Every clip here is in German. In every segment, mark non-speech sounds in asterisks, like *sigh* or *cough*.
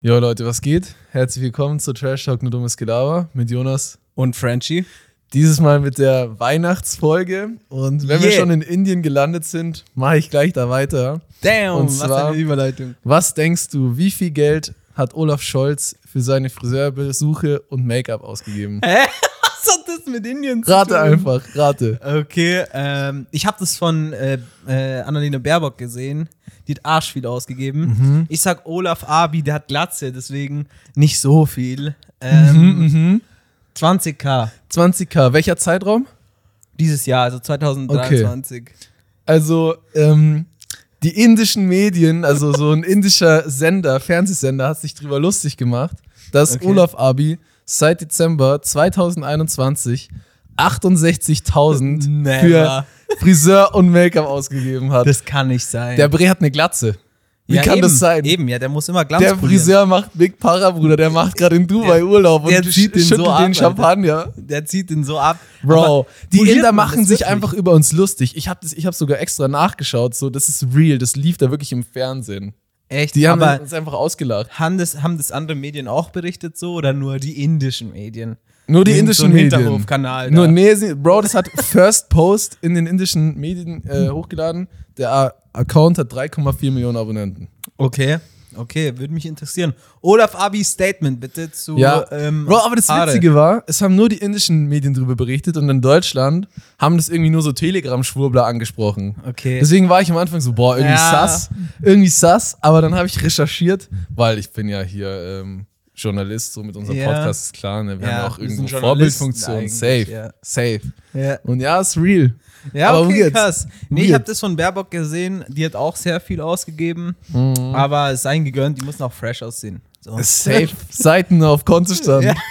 Jo Leute, was geht? Herzlich willkommen zu Trash Talk Nur Dummes Gelaber mit Jonas. Und Frenchie. Dieses Mal mit der Weihnachtsfolge. Und wenn wir Yeah. schon in Indien gelandet sind, mache ich gleich da weiter. Damn, Und was zwar- eine Überleitung. Was denkst du, wie viel Geld hat Olaf Scholz für seine Friseurbesuche und Make-up ausgegeben? Hä? Was hat das mit Indien zu Rate tun? einfach, rate. Okay, ähm, ich habe das von äh, äh, Annalena Baerbock gesehen. Die hat arsch viel ausgegeben. Mhm. Ich sag Olaf Abi, der hat Glatze, deswegen nicht so viel. Ähm, Mhm. 20k 20k, welcher Zeitraum? dieses Jahr, also 2023. Also, ähm, die indischen Medien, also so ein indischer Sender, Fernsehsender, hat sich drüber lustig gemacht, dass Okay. Olaf Abi seit Dezember 2021 68.000 Never. für Friseur und Make-up ausgegeben hat. Das kann nicht sein. der Bre hat eine Glatze. Wie ja, kann eben, das sein? Eben, ja, der muss immer Glanz Der polieren. Friseur macht Big Para, Bruder. Der macht gerade in Dubai Der- Urlaub und der zieht den schüttelt so ab, den Alter. Champagner. Der zieht den so ab. Bro, Aber die Inder machen sich wirklich? einfach über uns lustig. Ich habe hab sogar extra nachgeschaut, so, das ist real, das lief da wirklich im Fernsehen. Echt, Die haben aber uns einfach ausgelacht. haben das, haben das andere Medien auch berichtet so oder nur die indischen Medien? Nur die Irgend indischen so ein Medien. Hinterhofkanal Nur, da. nee, Bro, das hat *laughs* First Post in den indischen Medien äh, hochgeladen. Der Account hat 3,4 Millionen Abonnenten. Okay, okay, würde mich interessieren. Olaf Abi Statement bitte zu Ja, ähm, Bro, aber das. Witzige war, es haben nur die indischen Medien drüber berichtet und in Deutschland haben das irgendwie nur so Telegram-Schwurbler angesprochen. Okay. Deswegen war ich am Anfang so, boah, irgendwie Ja. sass, irgendwie sass, aber dann habe ich recherchiert, weil ich bin ja hier ähm, Journalist, so mit unserem Ja. Podcast ist klar, ne? wir Ja, haben auch irgendwo Vorbildfunktion, safe, safe. Ja, Und ja, ist real. Ja Aber okay, weird. krass. Nee, ich habe das von Baerbock gesehen, die hat auch sehr viel ausgegeben, Mhm. aber es sei gegönnt, die müssen auch fresh aussehen. So. Safe. Seiten auf Kontostand. Ja. *laughs*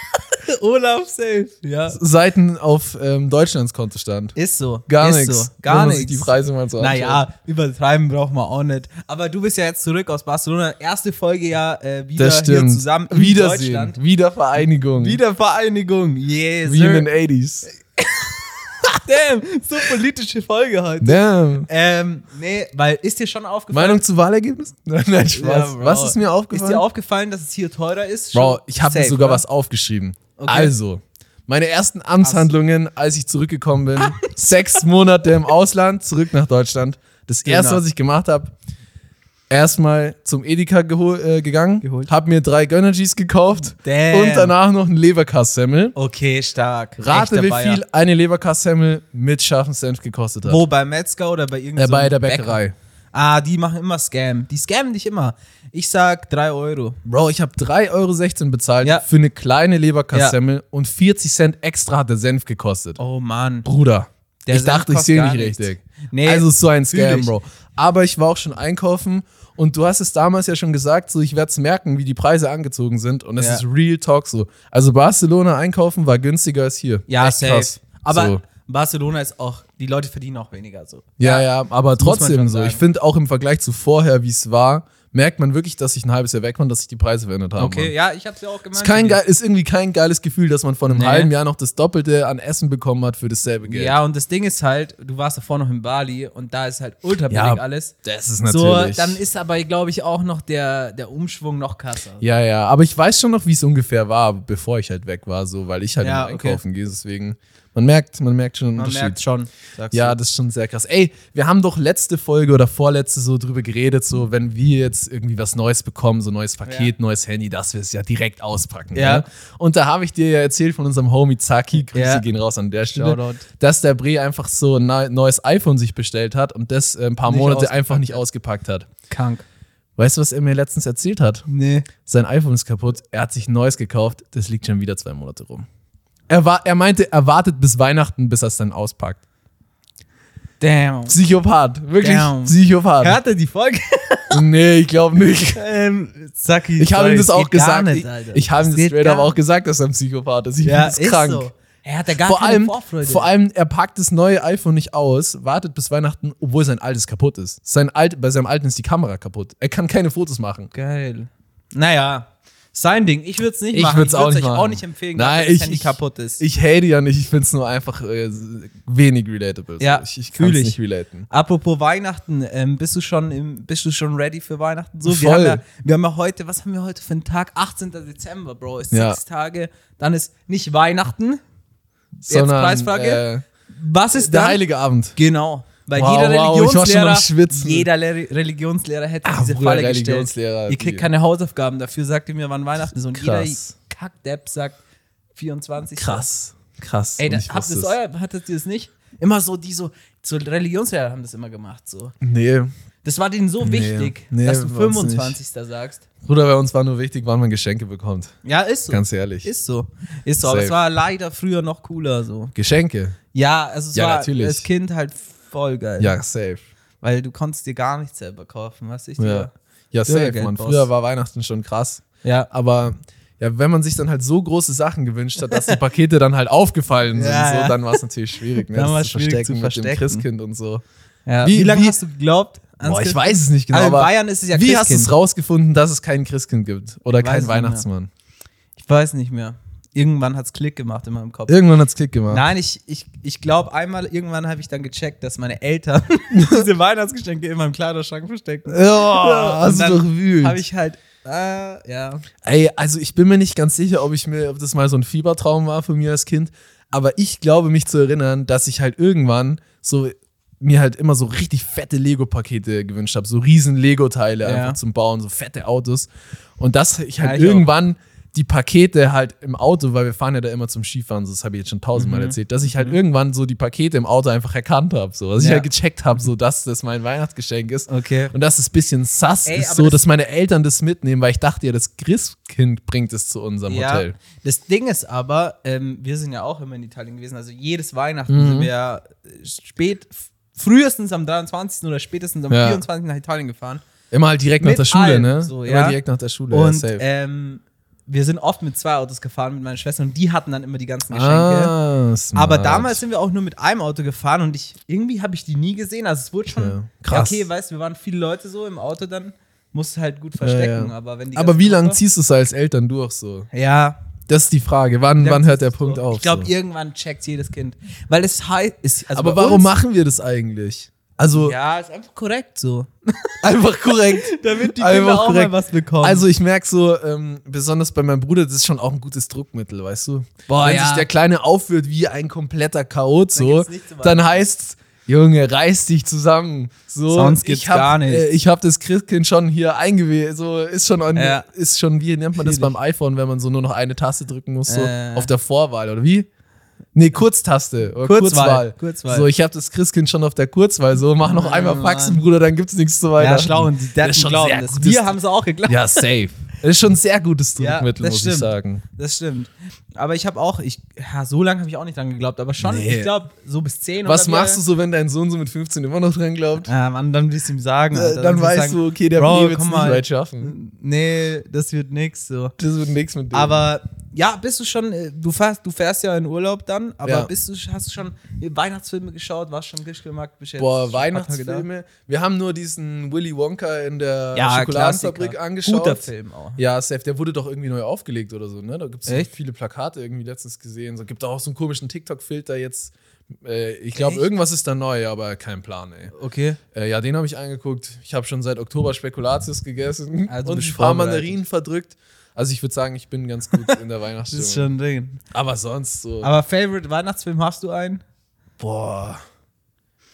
Olaf safe, ja. Seiten auf ähm, Deutschlands Kontostand. Ist so. Gar nichts. So. Gar nichts. die Preise mal so anschaut. Naja, übertreiben braucht man auch nicht. Aber du bist ja jetzt zurück aus Barcelona. Erste Folge ja äh, wieder hier zusammen in Wiedersehen. Deutschland. Wiedervereinigung. Wiedervereinigung. Yes. Wie in den 80s. *laughs* Damn, so politische Folge heute. Damn. Ähm, nee, weil ist dir schon aufgefallen? Meinung zu Wahlergebnis? *laughs* Nein, nein, Spaß. Ja, Bro. was ist mir Ist aufgefallen? dir aufgefallen, dass es hier teurer ist? Bro, Schon ich habe mir sogar oder? was aufgeschrieben. Okay. Also, meine ersten Amtshandlungen, als ich zurückgekommen bin, *laughs* sechs Monate im Ausland, zurück nach Deutschland. Das erste, Genau. was ich gemacht habe, erstmal zum Edeka äh, gegangen, Geholt. habe mir drei Gönnergies gekauft Damn. und danach noch ein Leberkassemmel. Okay, stark. Rate, wie Bayer. viel eine Leberkassemmel mit scharfem Senf gekostet hat. Wo, bei Metzger oder bei Äh, irgendeinem bei der Bäcker? Bäckerei. Ah, die machen immer Scam. Die scammen dich immer. Ich sag 3 Euro. Bro, ich habe 3,16 Euro bezahlt Ja. für eine kleine Leberkassemmel und 40 Cent extra hat der Senf gekostet. Oh Mann. Bruder. Der ich Senf dachte, ich sehe nicht richtig. Nee, also so ein Scam. Bro. Aber ich war auch schon einkaufen und du hast es damals ja schon gesagt, so ich werde es merken, wie die Preise angezogen sind und es Ja. ist Real Talk so. Also Barcelona einkaufen war günstiger als hier. Ja, Echt safe. krass. Aber so. Barcelona ist auch, die Leute verdienen auch weniger so. Ja, ja, aber trotzdem so. Ich finde auch im Vergleich zu vorher, wie es war, merkt man wirklich, dass ich ein halbes Jahr weg war und dass sich die Preise verändert haben. Okay, Mann. ja, ich hab's ja auch gemeint. Ist, kein geil, ist irgendwie kein geiles Gefühl, dass man vor einem Nee. halben Jahr noch das Doppelte an Essen bekommen hat für dasselbe Geld. Ja, und das Ding ist halt, du warst davor noch in Bali und da ist halt ultra billig Ja, alles. das ist So, natürlich. dann ist aber, glaube ich, auch noch der, der Umschwung noch krasser. Ja, ja, aber ich weiß schon noch, wie es ungefähr war, bevor ich halt weg war, so, weil ich halt Ja, immer okay. einkaufen gehe, deswegen. Man merkt, man merkt schon einen Man Unterschied. merkt schon. Ja, das ist schon sehr krass. Ey, wir haben doch letzte Folge oder vorletzte so drüber geredet, so wenn wir jetzt irgendwie was Neues bekommen, so neues Paket, Ja. neues Handy, dass wir es ja direkt auspacken. Ja. Ne? Und da habe ich dir ja erzählt von unserem Homie Zaki, Grüße Ja. gehen raus an der Stelle, Shoutout. dass der Bre einfach so ein neu- neues iPhone sich bestellt hat und das äh, ein paar Nicht Monate einfach nicht ausgepackt hat. Krank. Weißt du, was er mir letztens erzählt hat? Nee. sein iPhone ist kaputt, er hat sich ein neues gekauft, das liegt schon wieder zwei Monate rum. Er, war, er meinte, er wartet bis Weihnachten, bis er es dann auspackt. Damn. Psychopath, wirklich Damn. Psychopath. Hört er die Folge? *laughs* Nee, ich glaube nicht. ähm, Saki, Ich habe ihm das auch gesagt. Nicht, ich ich habe ihm das straight up auch gesagt, dass er ein Psychopath ist. Ich Ja, finde das ist krank. so. Er hat ja gar Vor keine allem, Vorfreude. vor allem, er packt das neue iPhone nicht aus, wartet bis Weihnachten, obwohl sein altes kaputt ist. Sein alt, bei seinem alten ist die Kamera kaputt. Er kann keine Fotos machen. Geil. Naja, Sein Ding. Ich würde es nicht Ich machen. würd's auch würd's nicht euch machen. auch nicht empfehlen, Nein, wenn das ich- Handy ich- kaputt ist. Ich hate ja nicht, ich finde es nur einfach äh, wenig relatable. Ja, ich, ich kann es ich. nicht relaten. Apropos Weihnachten, ähm, bist du schon im, bist du schon ready für Weihnachten? So, wir Voll. haben, ja, wir haben ja heute, was haben wir heute für einen Tag? 18. Dezember, Bro. Ist Ja. sechs Tage. Dann ist nicht Weihnachten. Sondern, Preisfrage? Äh, Was ist der dann? Heilige Abend. Genau. Weil Wow, jeder wow, Religionslehrer, jeder Le Religionslehrer hätte Ah, diese Bruder, Falle gestellt. Religionslehrer, Ihr kriegt keine Hausaufgaben, dafür sagt ihr mir, wann Weihnachten ist. Und Krass. jeder Kackdepp sagt 24. Krass. Krass. Ey, Und da, ich habt ihr das es. euer, hattet ihr das nicht? Immer so, die so, so Religionslehrer haben das immer gemacht, so. Nee. Das war denen so Nee. wichtig, Nee, dass du bei uns 25. sagst. Bruder, bei uns war nur wichtig, wann man Geschenke bekommt. Ja, ist so. Ganz ehrlich. Ist so. Ist so. Aber es Safe. war leider früher noch cooler, so. Geschenke. Ja, also es Ja, war natürlich. als Kind halt voll geil. Ja, safe. Weil du konntest dir gar nichts selber kaufen, was ich Ja, dir. ja safe, man. Früher war Weihnachten schon krass. Ja. Aber ja, wenn man sich dann halt so große Sachen gewünscht hat, dass die Pakete dann halt aufgefallen sind, Ja, so, ja. dann war es natürlich schwierig, ne? Dann das zu schwierig verstecken zu mit dem verstecken. Christkind und so. ja. Wie- Wie, lange hast du geglaubt? Boah, ich Christkind? weiß es nicht genau, Also in Bayern ist es ja wie hast du Christkind. es rausgefunden, dass es kein Christkind gibt oder Weiß kein nicht mehr. Weihnachtsmann? Ich weiß nicht mehr. Irgendwann hat es Klick gemacht in meinem Kopf. Irgendwann hat es Klick gemacht. Nein, ich, ich, ich glaube einmal, irgendwann habe ich dann gecheckt, dass meine Eltern *laughs* diese Weihnachtsgeschenke in meinem Kleiderschrank verstecken. Ja, hast du doch wühlt. Habe ich halt, äh, ja. Ey, also ich bin mir nicht ganz sicher, ob ich mir, ob das mal so ein Fiebertraum war von mir als Kind, aber ich glaube mich zu erinnern, dass ich halt irgendwann so mir halt immer so richtig fette Lego-Pakete gewünscht habe, so riesen Lego-Teile Ja. einfach zum Bauen, so fette Autos. Und dass ich halt Ja, ich auch. Die Pakete halt im Auto, weil wir fahren ja da immer zum Skifahren, so, das habe ich jetzt schon tausendmal Mhm. erzählt, dass ich halt irgendwann so die Pakete im Auto einfach erkannt habe, so, dass ich Ja. halt gecheckt habe, so, dass das mein Weihnachtsgeschenk ist. Okay. Und dass es ein bisschen sass Ey, ist, so, das- dass meine Eltern das mitnehmen, weil ich dachte ja, das Christkind bringt es zu unserem Ja, Hotel. das Ding ist aber, ähm, wir sind ja auch immer in Italien gewesen, also jedes Weihnachten Mhm. sind wir ja äh, spät, frühestens am 23. oder spätestens am Ja. 24. nach Italien gefahren. Immer halt direkt nach Mit der Schule, allem, ne? so, Immer ja. direkt nach der Schule, Und ja, safe. ähm, wir sind oft mit zwei Autos gefahren mit meiner Schwester und die hatten dann immer die ganzen Geschenke. ah. Aber damals sind wir auch nur mit einem Auto gefahren und ich irgendwie habe ich die nie gesehen. Also es wurde schon Ja, ja, krass. okay, weißt du, wir waren viele Leute so im Auto dann musst du halt gut verstecken, ja. aber wenn die Aber wie lange ziehst du es als Eltern durch so? Ja, Das ist die Frage. Wann, wann hört der Punkt durch? auf? Ich glaube, so? irgendwann checkt jedes Kind, weil es heißt also Aber warum uns, machen wir das eigentlich? Also, Ja, ist einfach korrekt so. *laughs* einfach korrekt. *laughs* Damit die Kinder auch korrekt. mal was bekommen. Also ich merke so, ähm, besonders bei meinem Bruder, das ist schon auch ein gutes Druckmittel, weißt du? Boah, Wenn ja. sich der Kleine aufführt wie ein kompletter Chaot, so, weit. dann heißt Junge, reiß dich zusammen. So, Sonst geht's ich hab, gar nicht. Äh, ich habe das Christkind schon hier eingewählt. So ist schon, an, Ja. ist schon, wie nennt man das beim iPhone, wenn man so nur noch eine Taste drücken muss, so Äh. auf der Vorwahl, oder wie? Nee, Kurztaste Kurzwahl. Kurzwahl. Kurzwahl. So, ich habe das Christkind schon auf der Kurzwahl. So, mach noch Ah, einmal. Faxen, Bruder, dann gibt's nichts zu weiter. ja, schlau und die Daten ist schon glauben sehr das. Wir haben es auch geglaubt. Ja, safe. Das ist schon ein sehr gutes Ja, Druckmittel, das muss stimmt. ich sagen. Das stimmt. Aber ich habe auch, ich, ja, so lange habe ich auch nicht dran geglaubt, aber schon, Nee. ich glaube, so bis 10 Was oder machst du so, wenn dein Sohn so mit 15 immer noch dran glaubt? Ja, Mann, dann willst du ihm sagen. Äh, dann willst weißt sagen, du, okay, der Bro, wird es nicht weit schaffen. Nee, das wird nix so. Das wird nichts mit dem. Aber ja, bist du schon, äh, du fährst, du fährst ja in Urlaub dann, aber Ja. bist du, hast du schon Weihnachtsfilme geschaut, warst schon bist jetzt Boah? Weihnachtsfilme. Wir haben nur diesen Willy Wonka in der Ja, Schokoladenfabrik angeschaut. Guter Film auch. Ja, safe. Der wurde doch irgendwie neu aufgelegt oder so, ne? Da gibt es Echt? viele Plakate irgendwie letztens gesehen. So gibt auch so einen komischen TikTok-Filter jetzt. Äh, ich glaube, irgendwas ist da neu, aber kein Plan, ey. Okay. Äh, ja, den habe ich angeguckt. Ich habe schon seit Oktober Spekulatius gegessen *laughs* Also und ein paar. Mandarinen verdrückt. Also ich würde sagen, ich bin ganz gut in der Das *laughs* Weihnachtsstimmung. ist schon ein Ding. aber sonst so. Aber Favorite Weihnachtsfilm hast du einen? boah.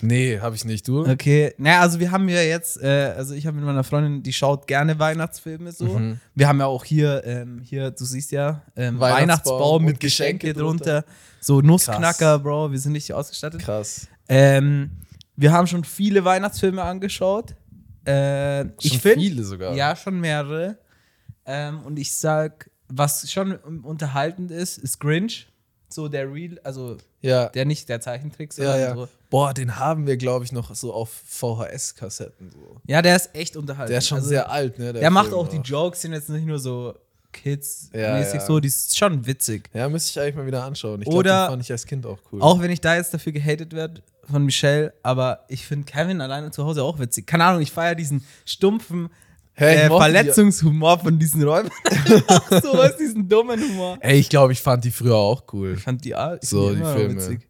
Nee, habe ich nicht. Du? Okay, naja, also wir haben ja jetzt, äh, also ich habe mit meiner Freundin, die schaut gerne Weihnachtsfilme so. Mhm. Wir haben ja auch hier, ähm, hier, du siehst ja, ähm, Weihnachtsbaum Weihnachtsbaum mit Geschenke Geschenke drunter. So Nussknacker, Krass. Bro, wir sind richtig ausgestattet. Krass. Ähm, wir haben schon viele Weihnachtsfilme angeschaut. Äh, ich Schon finde, viele sogar. ja, schon mehrere. Ähm, und ich sag, was schon unterhaltend ist, ist Grinch. So der Real, also Ja. der nicht der Zeichentrick, Ja, sondern ja. so. Boah, den haben wir, glaube ich, noch so auf VHS-Kassetten. So. Ja, der ist echt unterhaltend. Der ist schon Also, sehr alt, ne? Der, macht Film auch die Jokes, sind jetzt nicht nur so Kids-mäßig Ja, ja. so, die ist schon witzig. Ja, müsste ich eigentlich mal wieder anschauen. Ich glaube, fand ich als Kind auch cool. Auch wenn ich da jetzt dafür gehatet werde von Michelle, aber ich finde Kevin alleine zu Hause auch witzig. Keine Ahnung, ich feiere diesen stumpfen Ich äh, mochte die- Verletzungshumor von diesen Räubern. Auch *laughs* so was, diesen dummen Humor. Ey, ich glaube, ich fand die früher auch cool. Ich fand die, ich So, die noch Filme. witzig.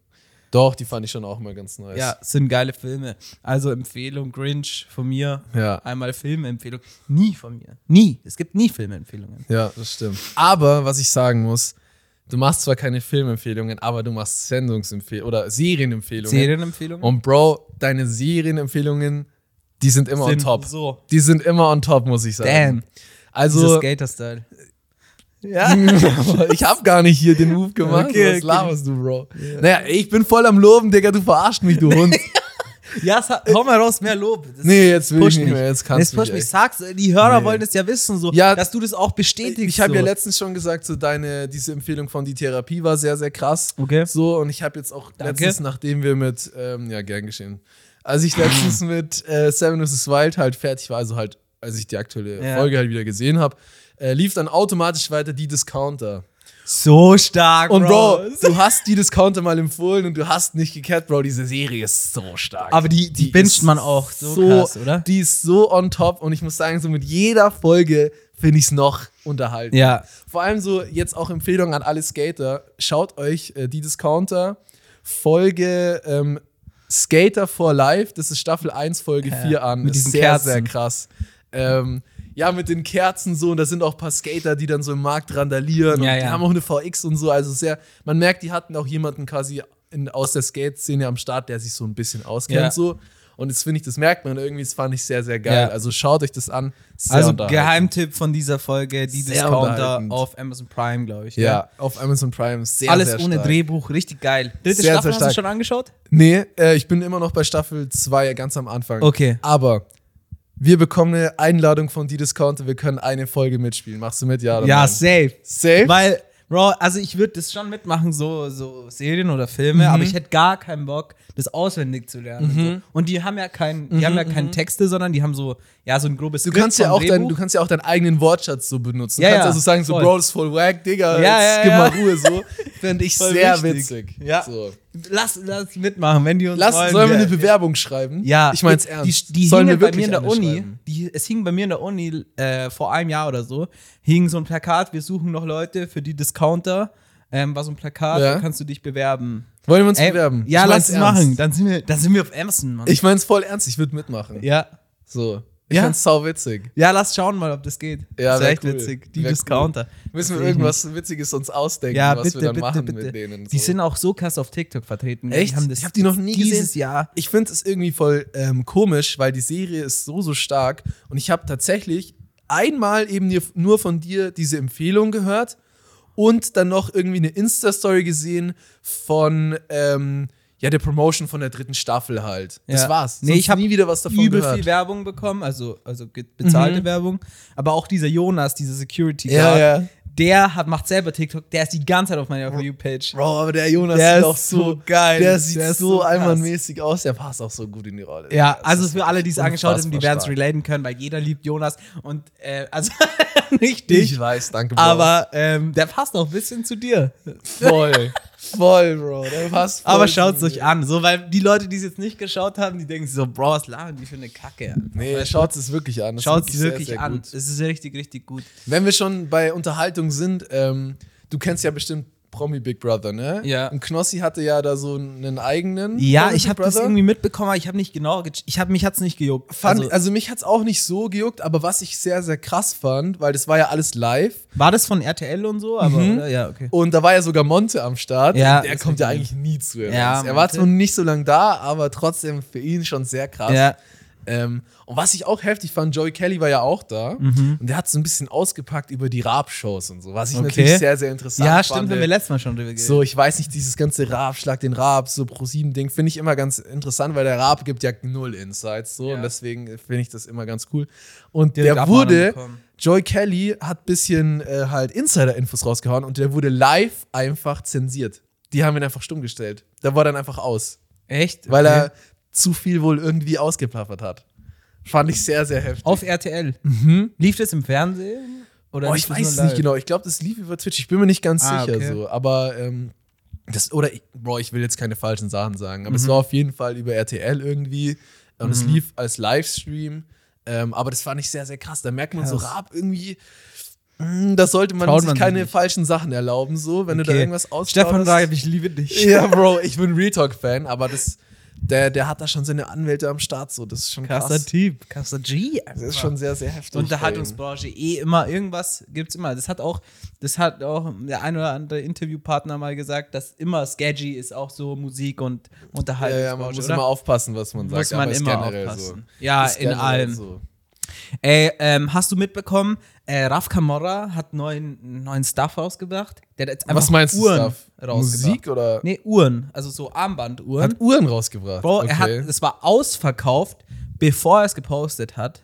Doch, die fand ich schon auch mal ganz nice. Ja, sind geile Filme. Also Empfehlung, Grinch von mir. Ja. Einmal Filmempfehlung. Nie von mir. Nie. Es gibt nie Filmempfehlungen. Ja, das stimmt. Aber was ich sagen muss, du machst zwar keine Filmempfehlungen, aber du machst Sendungsempfehlungen oder Serienempfehlungen. Serienempfehlungen? Und Bro, deine Serienempfehlungen, die sind immer Sind on top. so. Die sind immer on top, muss ich sagen. Damn. Also, Dieser Skater-Style. Ja. *laughs* ich hab gar nicht hier den Move gemacht. Okay, was okay. laberst du, Bro? Naja, ich bin voll am Loben, Digga, du verarscht mich, du Hund. *laughs* ja, hau mal raus, mehr Lob. Das Nee, jetzt will ich nicht mehr, jetzt kannst du mich. Sag's, die Hörer Nee. wollen es ja wissen, so, Ja, dass du das auch bestätigst. Ich habe so. ja letztens schon gesagt, so deine, diese Empfehlung von die Therapie war sehr, sehr krass. Okay. So, und ich habe jetzt auch Danke. letztens, nachdem wir mit, ähm, ja, gern geschehen, als ich letztens mit äh, Seven vs. Wild halt fertig war, also halt, als ich die aktuelle Ja. Folge halt wieder gesehen habe, äh, lief dann automatisch weiter die Discounter. So stark, Und Bro, Bro. du hast die Discounter mal empfohlen und du hast nicht gekehrt, Bro. Diese Serie ist so stark. Aber die, die, Die binget man auch so, krass, oder? Die ist so on top und ich muss sagen, so mit jeder Folge finde ich es noch unterhalten. Ja. Vor allem so jetzt auch Empfehlung an alle Skater. Schaut euch äh, die Discounter Folge ähm, Skater for Life, das ist Staffel 1, Folge 4 an. mit ist sehr, Kerzen. sehr krass. Ähm, ja, mit den Kerzen so und da sind auch ein paar Skater, die dann so im Markt randalieren Ja, und die ja. haben auch eine VX und so. Also sehr, man merkt, die hatten auch jemanden quasi in, aus der Skate-Szene am Start, der sich so ein bisschen auskennt Ja. so. Und das finde ich, das merkt man irgendwie, das fand ich sehr, sehr geil. Ja. Also schaut euch das an. Sehr Also. Geheimtipp von dieser Folge, die Sehr Discounter auf Amazon Prime, glaube ich. Ja, auf Amazon Prime. Sehr, Alles sehr ohne stark. Drehbuch, richtig geil. Dritte Sehr, Staffel sehr hast du schon angeschaut? Nee, äh, ich bin immer noch bei Staffel 2, ganz am Anfang. Okay. Aber wir bekommen eine Einladung von die Discounter, wir können eine Folge mitspielen. Machst du mit, ja oder Ja, nein? safe. Safe? Weil, Bro, also ich würde das schon mitmachen, so, so Serien oder Filme, Mhm. aber ich hätte gar keinen Bock, das auswendig zu lernen. Und, so. und die haben ja kein, die haben ja keine Texte, sondern die haben so, ja, so ein grobes Mhm, Du Skript kannst, ja auch dein, du kannst ja auch deinen eigenen Wortschatz so benutzen. Ja, du kannst ja, also sagen, so, voll. Bro, das ist voll wack, Digga, Ja, jetzt ja, gib mal Ruhe, so. Fände ich Voll sehr wichtig. witzig. Ja. So. Lass, lass mitmachen, wenn die uns Lass, wollen. sollen wir eine Bewerbung schreiben? Ja, Ich mein's ernst. Die, die sollen hingen wir bei mir in der Uni, die, es hing bei mir in der Uni äh, vor einem Jahr oder so, hing so ein Plakat, wir suchen noch Leute für die Discounter. Ähm, war so ein Plakat, Ja. da kannst du dich bewerben. Wollen wir uns Ey, bewerben? Ja, Ich lass es machen. Dann sind, wir, dann sind wir auf Amazon, Mann. Ich mein's voll ernst, ich würde mitmachen. ja. So. Ich Ja. find's sau witzig. ja, lass schauen mal, ob das geht. Ja, das ist echt cool. witzig. Die Wär Discounter. Müssen wir irgendwas Witziges uns ausdenken, Ja, was bitte, wir dann bitte, machen bitte. mit denen. Die so. sind auch so krass auf TikTok vertreten. Echt? Die ich habe die noch nie dieses gesehen. Jahr. Ich finde es irgendwie voll ähm, komisch, weil die Serie ist so, so stark. Und ich habe tatsächlich einmal eben nur- nur von dir diese Empfehlung gehört und dann noch irgendwie eine Insta-Story gesehen von ähm, ja, der Promotion von der dritten Staffel halt. Das Ja. war's. Nee, ich habe nie wieder was davon übel gehört. viel Werbung bekommen, also, also bezahlte Mhm. Werbung. Aber auch dieser Jonas, dieser Security Ja, Guard, ja. der hat, macht selber TikTok, der ist die ganze Zeit auf meiner For You-Page. Bro, aber der Jonas Der sieht ist auch so, geil. Der sieht Der so so krass. einwandmäßig aus. Der passt auch so gut in die Rolle. Ja, also für alle, die es angeschaut haben, die werden es relaten können, weil jeder liebt Jonas und äh, also *laughs* nicht dich, Ich weiß, danke, Bro. aber ähm, der passt auch ein bisschen zu dir. voll. *laughs* voll, Bro. Der passt voll Aber schaut es euch an, so weil die Leute, die es jetzt nicht geschaut haben, die denken sich so, Bro, was labern die für eine Kacke? Nee, schaut es wirklich an. Schaut es sehr, wirklich sehr an. gut. Es ist richtig, richtig gut. Wenn wir schon bei Unterhaltung sind, ähm, du kennst ja bestimmt Promi Big Brother, ne? Ja. Und Knossi hatte ja da so einen eigenen. Ja, Promi ich habe das irgendwie mitbekommen, aber ich habe nicht genau, ge- ich habe mich hat's nicht gejuckt. Fand, also, also, mich hat es auch nicht so gejuckt, aber was ich sehr, sehr krass fand, weil das war ja alles live war das von RTL und so, aber Mhm. ja, okay. und da war ja sogar Monte am Start. Ja, der kommt ja hab ich eigentlich nie zu. Ja, er war zwar nicht so lange da, aber trotzdem für ihn schon sehr krass. Ja. Ähm, und was ich auch heftig fand, Joey Kelly war ja auch da und der hat so ein bisschen ausgepackt über die Raab-Shows und so, was ich Mhm. Okay. natürlich sehr, sehr interessant Ja, fand. stimmt, haben wir letztes Mal schon drüber geredet. So, ich weiß nicht, dieses ganze Raab, Schlag den Raab, so Pro-7-Ding, finde ich immer ganz interessant, weil der Raab gibt ja null Insights, so, Ja. und deswegen finde ich das immer ganz cool. Und der Abmahnung wurde. Joy Kelly hat ein bisschen äh, halt Insider-Infos rausgehauen und der wurde live einfach zensiert. Die haben ihn einfach stumm gestellt. Der war dann einfach aus, Echt? weil Okay. er zu viel wohl irgendwie ausgeplappert hat. Fand ich sehr, sehr heftig. auf RTL. Lief das im Fernsehen? Oder Oh, ich das weiß es nicht genau. Ich glaube, das lief über Twitch. Ich bin mir nicht ganz Ah, sicher okay. so. Aber ähm, das, oder ich, Bro, ich will jetzt keine falschen Sachen sagen, aber Mhm. es war auf jeden Fall über RTL irgendwie. Und es lief als Livestream. Ähm, aber das fand ich sehr, sehr krass. Da merkt man so, Krass. Raab irgendwie, mh, da sollte man Traut sich man keine nicht. falschen Sachen erlauben, so, wenn du da Okay. irgendwas ausstrahlst. Stefan Raab, ich liebe dich. Ja, *laughs* Bro, ich bin Real Talk-Fan, aber das, der, der hat da schon seine Anwälte am Start, so, das ist schon krass. Krasser Typ, krasser G. Das ist schon sehr, sehr heftig. Unterhaltungsbranche eh immer irgendwas gibt's immer. Das hat auch, das hat auch der ein oder andere Interviewpartner mal gesagt, dass immer sketchy ist auch so Musik und Ja, Unterhaltungsbranche. ja, man muss oder? immer aufpassen, was man sagt. Muss man immer generell aufpassen. So. Ja, in allem. So. Ey, ähm, hast du mitbekommen, äh, Raf Camorra hat neuen, neuen Stuff rausgebracht? Der hat jetzt einfach Was meinst du, Uhren Stuff? rausgebracht. Musik oder? Nee, Uhren, also so Armbanduhren. Hat Uhren rausgebracht. Bro, okay. er hat, es war ausverkauft, bevor er es gepostet hat.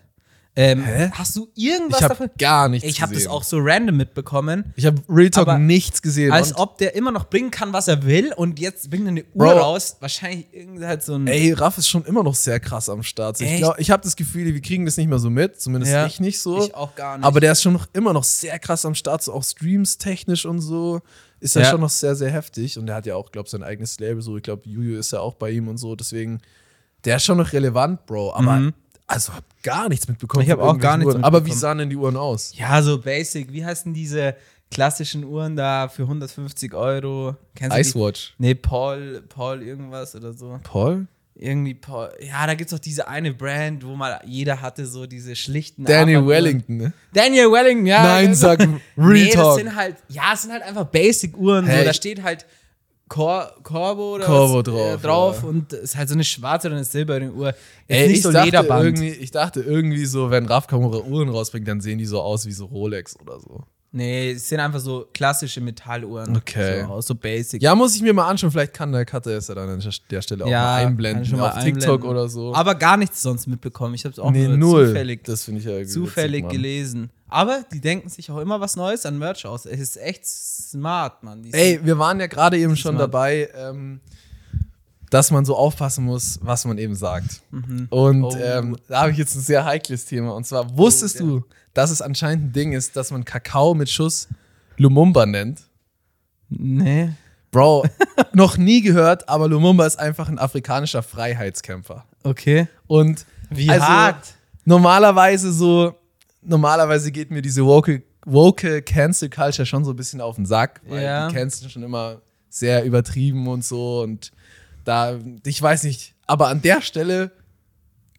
Ähm? Hast du irgendwas ich habe davon? gar nichts Ich habe das auch so random mitbekommen, Ich habe Real Talk nichts gesehen. als ob der immer noch bringen kann, was er will und jetzt bringt er eine Bro. Uhr raus. Wahrscheinlich irgendwie halt so ein. Ey, Raff ist schon immer noch sehr krass am Start. Ich, Echt? glaub, ich habe das Gefühl, wir kriegen das nicht mehr so mit, zumindest Ja. ich nicht so. Ich auch gar nicht. Aber der ist schon noch immer noch sehr krass am Start, so auch Streams technisch und so. Ist er Ja. schon noch sehr, sehr heftig. Und der hat ja auch, glaube sein eigenes Label, so. Ich glaube, Juju ist ja auch bei ihm und so. Deswegen, der ist schon noch relevant, Bro. Aber, Mhm. Also, hab gar nichts mitbekommen. Ich hab von auch gar nichts Uhren. Aber wie sahen denn die Uhren aus? ja, so basic. Wie heißen diese klassischen Uhren da für 150 Euro? Kennst du die? Icewatch. Nee, Paul, Paul irgendwas oder so. Paul? Irgendwie Paul. Ja, da gibt's doch diese eine Brand, wo mal jeder hatte so diese schlichten Daniel Armbanduhren. Wellington, ne? Daniel Wellington, ja. Nein, *laughs* sag Real nee, das Talk. sind halt, ja, es sind halt einfach Basic-Uhren. So, Hey. da steht halt Cor Corvo oder Corvo drauf, äh, drauf ja. und es ist halt so eine schwarze oder eine silberne Uhr. Ey, nicht ich, so dachte Lederband. irgendwie, ich dachte irgendwie so, wenn Raf Kamura Uhren rausbringt, dann sehen die so aus wie so Rolex oder so. Nee, es sind einfach so klassische Metalluhren. Okay. So, so basic. Ja, muss ich mir mal anschauen. Vielleicht kann der Cutter es ja dann an der Stelle auch Ja, mal einblenden schon mal auf TikTok einblenden. oder so. Aber gar nichts sonst mitbekommen. Ich habe es auch nee, nur null. zufällig, Das ich ja zufällig witzig, gelesen. Aber die denken sich auch immer was Neues an Merch aus. Es ist echt smart, Mann. Die Ey, wir waren ja gerade eben schon Smart. dabei, ähm, dass man so aufpassen muss, was man eben sagt. Und Oh. ähm, da habe ich jetzt ein sehr heikles Thema. Und zwar, wusstest ja. du, dass es anscheinend ein Ding ist, dass man Kakao mit Schuss Lumumba nennt? nee. Bro, *laughs* noch nie gehört, aber Lumumba ist einfach ein afrikanischer Freiheitskämpfer. Okay. Und Wie also, hart. Normalerweise so, normalerweise geht mir diese woke, woke Cancel Culture schon so ein bisschen auf den Sack, weil Ja. die canceln schon immer sehr übertrieben und so und da, ich weiß nicht, aber an der Stelle,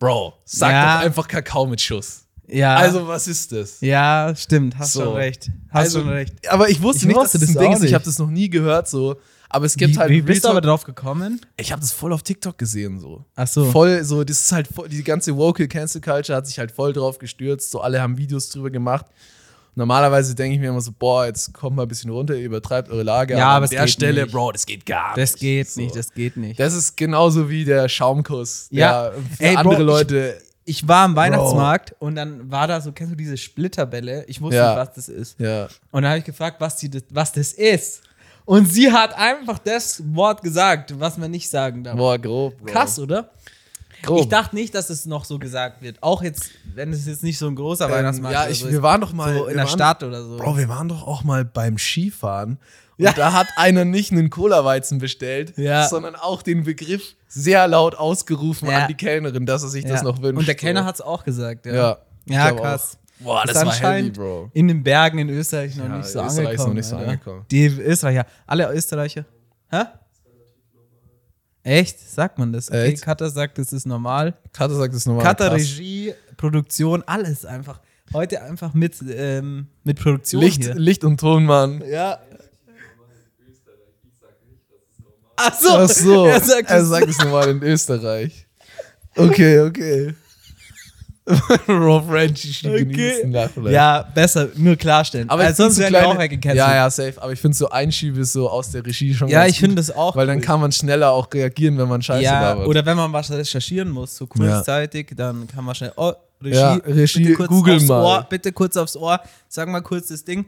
Bro, sag Ja. doch einfach Kakao mit Schuss. Ja. Also, was ist das? Ja, stimmt. Hast So. schon recht. Hast Also, schon recht. Aber ich wusste Ich nicht, wusste dass das das ein Ding ist. Ich habe das noch nie gehört, so. Aber es gibt Wie, halt. wie bist du aber drauf gekommen? Ich habe das voll auf TikTok gesehen, so. Ach so. Voll, so, das ist halt voll, die ganze Vocal Cancel Culture hat sich halt voll drauf gestürzt, so alle haben Videos drüber gemacht. Normalerweise denke ich mir immer so, boah, jetzt kommt mal ein bisschen runter, ihr übertreibt eure Lage. Ja, aber an der Stelle, nicht. Bro, das geht gar Das nicht. geht so. nicht, das geht nicht. Das ist genauso wie der Schaumkuss, Ja. der für Ey, Bro, andere ich- Leute. Ich war am Weihnachtsmarkt und dann war da so, kennst du diese Splitterbälle? Ich wusste Ja. nicht, was das ist. ja. Und dann habe ich gefragt, was, die, das- was das ist. Und sie hat einfach das Wort gesagt, was man nicht sagen darf. Boah, grob. Bro. Krass, oder? Grob. Ich dachte nicht, dass es noch so gesagt wird. Auch jetzt, wenn es jetzt nicht so ein großer ähm, Weihnachtsmarkt ja, ich, so wir ist. waren doch mal so wir in der waren, Stadt oder so. Bro, wir waren doch auch mal beim Skifahren. Und Ja. da hat einer nicht einen Cola-Weizen bestellt, Ja. sondern auch den Begriff sehr laut ausgerufen Ja. an die Kellnerin, dass er sich das Ja. noch wünscht. Und der. Kellner hat es auch gesagt. Ja, Ja. Ja, krass. Auch. Boah, das ist war heavy, Bro. in den Bergen in Österreich noch Ja, nicht so Österreich ist noch angekommen. nicht so Alter. angekommen. Die Österreicher, alle Österreicher. Hä? Echt? Sagt man das? Okay, Echt? Cutter sagt, das ist normal. Kata sagt es nochmal. Cutter, krass. Regie, Produktion, alles einfach. Heute einfach mit, ähm, mit Produktion Licht, hier. Licht und Ton, Mann. Ja. Ach so, Ach so, er sagt, er es- sagt es nochmal in Österreich. Okay, okay. *laughs* Raw Frenchie Okay. genießen Lachen. Ja, besser, nur klarstellen. Aber ich sonst werden so auch weggecancelt. Ja, ja, safe. Aber ich finde so Einschiebe so aus der Regie schon Ja, ich finde das auch. Weil dann cool. kann man schneller auch reagieren, wenn man Scheiße ja, labert. oder wenn man was recherchieren muss, so kurzzeitig, dann kann man schnell, oh, Regie, Ja, Regie, bitte kurz google aufs mal. Ohr, bitte kurz aufs Ohr, sag mal kurz das Ding.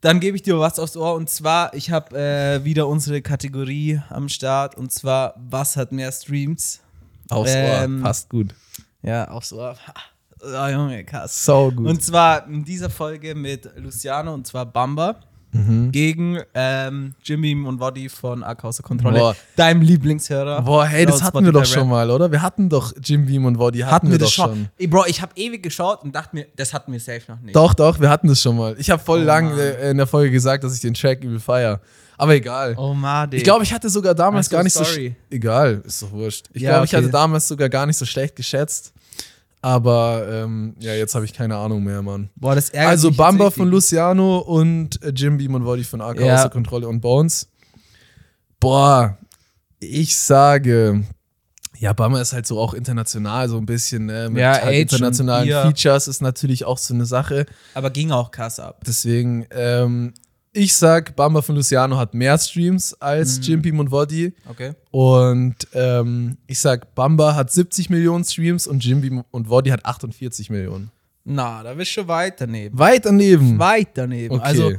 Dann gebe ich dir was aufs Ohr und zwar, ich habe äh, wieder unsere Kategorie am Start und zwar, was hat mehr Streams? Aufs Ähm, Ohr. Passt gut. Ja, aufs Ohr. Oh, Junge, krass. So gut. Und zwar in dieser Folge mit Luciano und zwar Bamba. gegen ähm, Jimmy und Woddy von AK außer Kontrolle. Boah. Deinem Lieblingshörer. Boah, hey, das hatten wir doch schon mal, oder? Wir hatten doch Jim Beam und Woddy, hatten, Hatten wir doch das schon? schon. Ey, Bro, ich habe ewig geschaut und dachte mir, das hatten wir safe noch nicht. Doch, doch, wir hatten das schon mal. Ich habe voll Oh, lang äh, in der Folge gesagt, dass ich den Track übel feier. Aber egal. Oh, Made. Ich glaube, ich hatte sogar damals so, gar nicht so. sorry. sch- Egal, ist doch wurscht. Ich Ja, glaube, ich okay. hatte damals sogar gar nicht so schlecht geschätzt. Aber ähm, ja, jetzt habe ich keine Ahnung mehr, Mann. Boah, das ärgert Also mich Bamba von. Luciano und äh, Jim Beam und Woddy von AK Ja. außer Kontrolle und Bones. Boah, ich sage, ja, Bamba ist halt so auch international so ein bisschen, ne? Mit Ja, halt internationalen. Features ist natürlich auch so eine Sache. Aber ging auch krass ab. Deswegen, ähm, ich sag, Bamba von Luciano hat mehr Streams als Mhm. Jim Beam und Woddy. Okay. Und ähm, ich sag, Bamba hat 70 Millionen Streams und Jim Beam und Woddy hat 48 Millionen. Na, da bist du schon weit daneben. Weit daneben. Weit daneben. Okay. Also,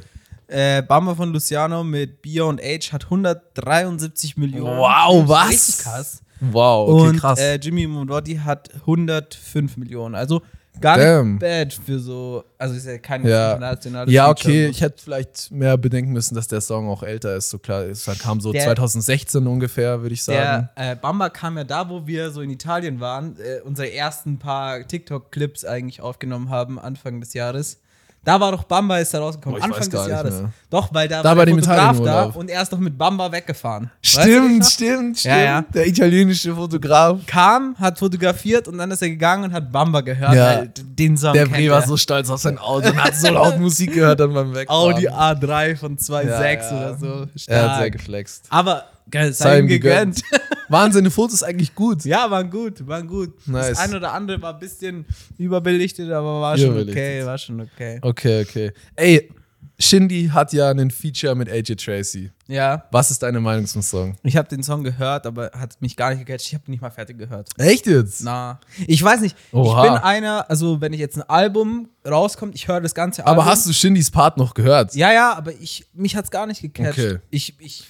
äh, Bamba von Luciano mit Bier und Age hat 173 Millionen. Wow, was? Richtig krass. Wow, okay, und krass. Äh, Jimmy Modotti hat 105 Millionen. Also gar Damn. nicht bad für so, also ist ja kein ja, internationales ja Feature. okay, ich hätte vielleicht mehr bedenken müssen, dass der Song auch älter ist. So klar, es kam so Der- 2016 ungefähr, würde ich sagen. Der äh, Bamba kam ja da, wo wir so in Italien waren, äh, unsere ersten paar TikTok-Clips eigentlich aufgenommen haben, Anfang des Jahres. Da war doch Bamba ist da rausgekommen, Boah, Anfang des Jahres. Doch, weil da, Da war der Fotograf da und er ist doch mit Bamba weggefahren. Weißt du stimmt, stimmt, stimmt. Ja, ja. Der italienische Fotograf. Kam, hat fotografiert und dann ist er gegangen und hat Bamba gehört. Ja. den Song Der Bre war so stolz auf sein Auto und hat so laut *laughs* Musik gehört dann beim Wegfahren. Audi A3 von 2.6 Ja, oder so. Er hat Stark. sehr geflext. Aber geil, sei, ihm ihm gegönnt. *laughs* Waren seine Fotos eigentlich gut? ja, waren gut, waren gut. Nice. Das eine oder andere war ein bisschen überbelichtet, aber war schon okay, war schon okay. Okay, okay. Ey, Shindy hat ja einen Feature mit AJ Tracy. Ja, Was ist deine Meinung zum Song? ich habe den Song gehört, aber hat mich gar nicht gecatcht. Ich habe nicht mal fertig gehört. Echt jetzt? Na, ich weiß nicht. Oha. Ich bin einer, also wenn ich jetzt ein Album rauskommt, ich höre das ganze Album. Aber hast du Shindys Part noch gehört? Ja, ja, aber ich, mich hat's gar nicht gecatcht. Okay. Ich, ich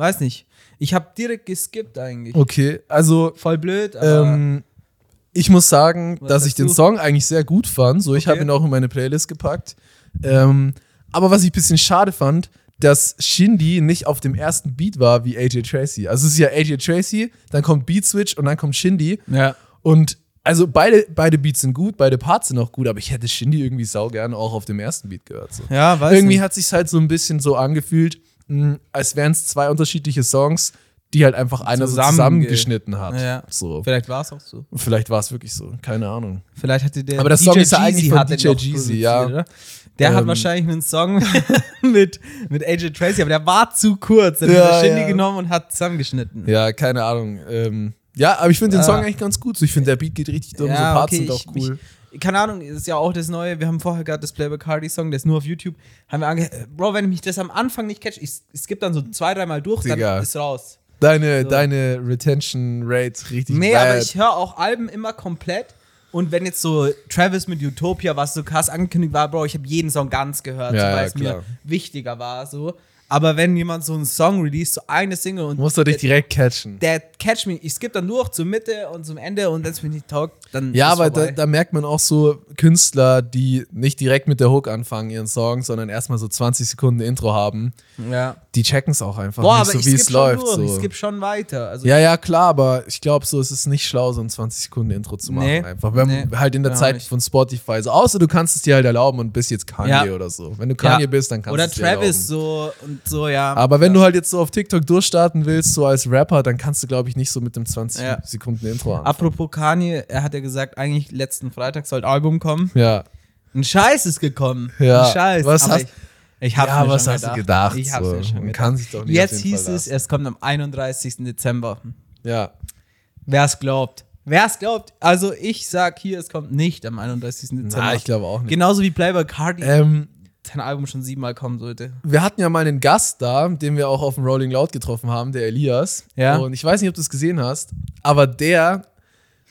weiß nicht. Ich habe direkt geskippt eigentlich. Okay, also Voll blöd, ähm, ich muss sagen, Was dass ich den du? Song eigentlich sehr gut fand. So, ich Okay. habe ihn auch in meine Playlist gepackt. Ähm, aber was ich ein bisschen schade fand, dass Shindy nicht auf dem ersten Beat war wie AJ Tracy. Also es ist ja AJ Tracy, dann kommt Beat Switch und dann kommt Shindy. ja. Und also beide, beide Beats sind gut, beide Parts sind auch gut, aber ich hätte Shindy irgendwie sau gerne auch auf dem ersten Beat gehört. So. Ja, weiß irgendwie nicht. hat sich halt so ein bisschen so angefühlt, mh, als wären es zwei unterschiedliche Songs, die halt einfach einer so Zusammenge- zusammengeschnitten hat. Ja. So. Vielleicht war es auch so. Vielleicht war es wirklich so, keine Ahnung. Vielleicht hatte der Aber der DJ Song ist ja eigentlich von hat DJ Jeezy, ja. Oder? Der hat Ähm. wahrscheinlich einen Song *laughs* mit, mit AJ Tracy, aber der war zu kurz. Dann Ja, hat er Shindy ja. genommen und hat zusammengeschnitten. Ja, keine Ahnung. Ähm, ja, aber ich finde den Ah. Song eigentlich ganz gut. So, ich finde, der Beat geht richtig dumm, so Parts sind auch cool. Ich, keine Ahnung, ist ja auch das Neue. Wir haben vorher gerade das Playboy Cardi Song, der ist nur auf YouTube. Haben wir ange Bro, wenn mich das am Anfang nicht catcht, ich skippe dann so zwei, dreimal durch, Digga. dann ist raus. deine, so. deine Retention Rate richtig Nee, bad. aber ich höre auch Alben immer komplett. Und wenn jetzt so Travis mit Utopia, was so krass angekündigt war, Bro, ich habe jeden Song ganz gehört, Ja, so, weil ja, es mir wichtiger war. So. Aber wenn jemand so einen Song release, so eine Single und Musst du dich der, direkt catchen. der catch mich, ich skippe dann durch zur Mitte und zum Ende und wenn es mir nicht taugt, dann Ja, aber da, da merkt man auch so Künstler, die nicht direkt mit der Hook anfangen, ihren Song, sondern erstmal so 20 Sekunden Intro haben. ja. Die checken es auch einfach Boah, nicht so, ich wie es läuft. durch, ich So. skippe schon weiter. Also Ja, ja, klar, aber ich glaube, so ist es nicht schlau, so ein 20 Sekunden Intro zu machen. Nee. Einfach. Wenn Nee. halt in der Ja, Zeit nicht. von Spotify. So, außer du kannst es dir halt erlauben und bist jetzt Kanye Ja. oder so. Wenn du Kanye Ja. bist, dann kannst du Oder es dir Travis erlauben. so und so, ja. Aber wenn ja. du halt jetzt so auf TikTok durchstarten willst, so als Rapper, dann kannst du, glaube ich, nicht so mit dem 20 Ja. Sekunden Intro anfangen. Apropos Kanye, er hat ja gesagt, eigentlich letzten Freitag soll ein Album kommen. Ja. Ein Scheiß ist gekommen. Ja. Ein Scheiß. Was Aber hast- ich, ich hab's ja, mir was schon hast du gedacht? Ich hab's so. mir schon Man gedacht. kann sich doch nicht Jetzt hieß es, es kommt am 31. Dezember. Ja. Wer es glaubt. Wer es glaubt. Also ich sag hier, es kommt nicht am 31. Dezember. Na, ich glaube auch nicht. Genauso wie Playboy Cardi Ähm, sein Album schon siebenmal kommen sollte. wir hatten ja mal einen Gast da, den wir auch auf dem Rolling Loud getroffen haben, der Elias. Ja. Und ich weiß nicht, ob du es gesehen hast, aber der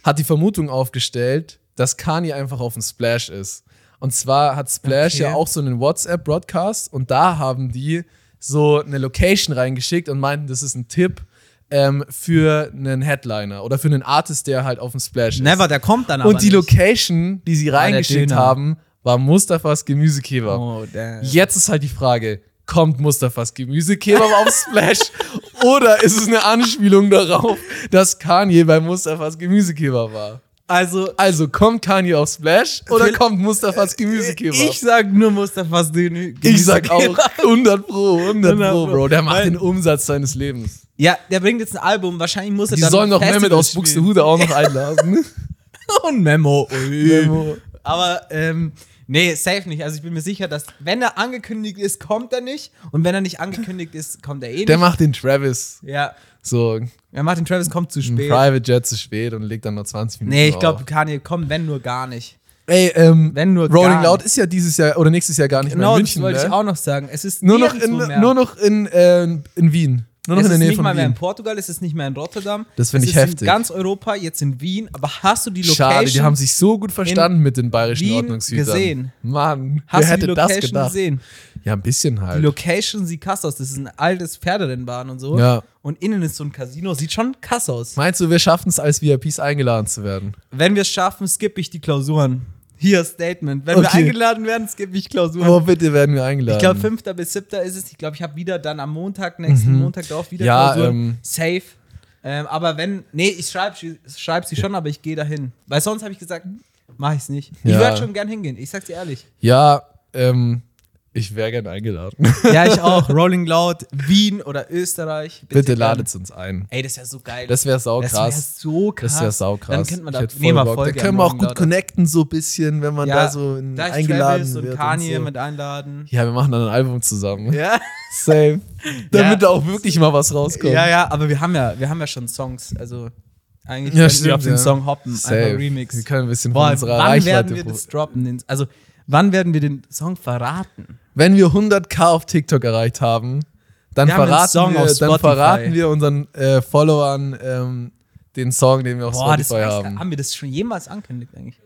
hat die Vermutung aufgestellt, dass Kanye einfach auf dem Splash ist. Und zwar hat Splash Okay. ja auch so einen WhatsApp-Broadcast und da haben die so eine Location reingeschickt und meinten, das ist ein Tipp ähm, für einen Headliner oder für einen Artist, der halt auf dem Splash ist. Never, der kommt dann aber und die nicht. Location, die sie der reingeschickt haben, war Mustafas Gemüsekebab. Oh, damn. Jetzt ist halt die Frage, kommt Mustafas Gemüsekebab auf Splash *laughs* oder ist es eine Anspielung darauf, dass Kanye bei Mustafas Gemüsekebab war? Also, Also kommt Kanye auf Splash oder kommt Mustafas Gemüsekebab? ich sag nur Mustafas Gemü Ich sag auch Gemüsekebab. 100 pro, 100 pro, 100 Pro. Bro. Der macht Weil- den Umsatz seines Lebens. Ja, der bringt jetzt ein Album. Wahrscheinlich muss er Die dann sollen noch Mehmet aus. Buxtehude auch noch einladen. *laughs* Und Memo. Memo. Aber, ähm, nee, safe nicht. Also ich bin mir sicher, dass, wenn er angekündigt ist, kommt er nicht. Und wenn er nicht angekündigt ist, kommt er eh nicht. Der macht den Travis. ja. So, Er macht den Travis, kommt zu spät. Private Jet zu spät und legt dann noch 20 Minuten Nee, ich glaube, Kanye kommt, wenn nur gar nicht. Ey, ähm, Wenn nur Rolling Loud ist ja dieses Jahr oder nächstes Jahr gar nicht Genau, mehr in das München. wollte ich ne? auch noch sagen. Es ist Nur noch in, mehr. nur noch in, äh, in Wien. Nur noch es in der ist Nähe nicht von mal mehr in. Portugal, es ist nicht mehr in Rotterdam. Das find Es ich ist heftig. In ganz Europa, jetzt in Wien. Aber hast du die Location? Schade, die haben sich so gut verstanden mit den bayerischen Wien Ordnungshütern. gesehen. Mann, Hast wer du die hätte das Location gedacht? gesehen? Ja, ein bisschen Die halt. Location sieht krass aus. Das ist ein altes Pferderennbahn und so. Ja. Und innen ist so ein Casino. Sieht schon krass aus. Meinst du, wir schaffen es als VIPs eingeladen zu werden? Wenn wir es schaffen, skippe ich die Klausuren. Hier Statement. Wenn wir Okay. eingeladen werden, skippe ich Klausuren. Wo bitte werden wir eingeladen? Ich glaube, 5. bis 7. ist es. Ich glaube, ich habe wieder dann am Montag, nächsten Montag drauf wieder Mhm. Ja, Klausuren. ähm, Safe. Ähm, aber wenn, nee, ich schreibe schreib sie schon, aber ich gehe dahin. Weil sonst habe ich gesagt, mache ich es nicht. Ich Ja. würde schon gern hingehen. Ich sag's dir ehrlich. Ja, ähm, ich wäre gern eingeladen. *laughs* Ja, ich auch. Rolling Loud, Wien oder Österreich. bitte gern. ladet uns ein. Ey, das wäre so geil. Das wäre Das wär saukrass. so krass. Das wäre saukrass. Dann könnte man da, nee, mal Bock. voll Da können wir auch gut Loud. connecten so ein bisschen, wenn man Ja, da so in, da ist eingeladen Travis und wird. Kanye und so. mit einladen. Ja, wir machen dann ein Album zusammen. Ja. *laughs* Safe. Damit da auch wirklich mal was rauskommt. Ja, ja, aber wir haben ja, wir haben ja schon Songs. Also eigentlich Ja, stimmt, wir auf den ja. Song hoppen. Safe. Einfach Remix. Wir können ein bisschen Boah, von unserer wann Reichweite werden wir das droppen? Also, wann werden wir den Song verraten? Wenn wir 100k auf TikTok erreicht haben, dann, Wir haben verraten, Song wir, dann verraten wir unseren äh, Followern ähm, den Song, den wir auf Boah, das Spotify weiß, haben. haben wir das schon jemals angekündigt eigentlich?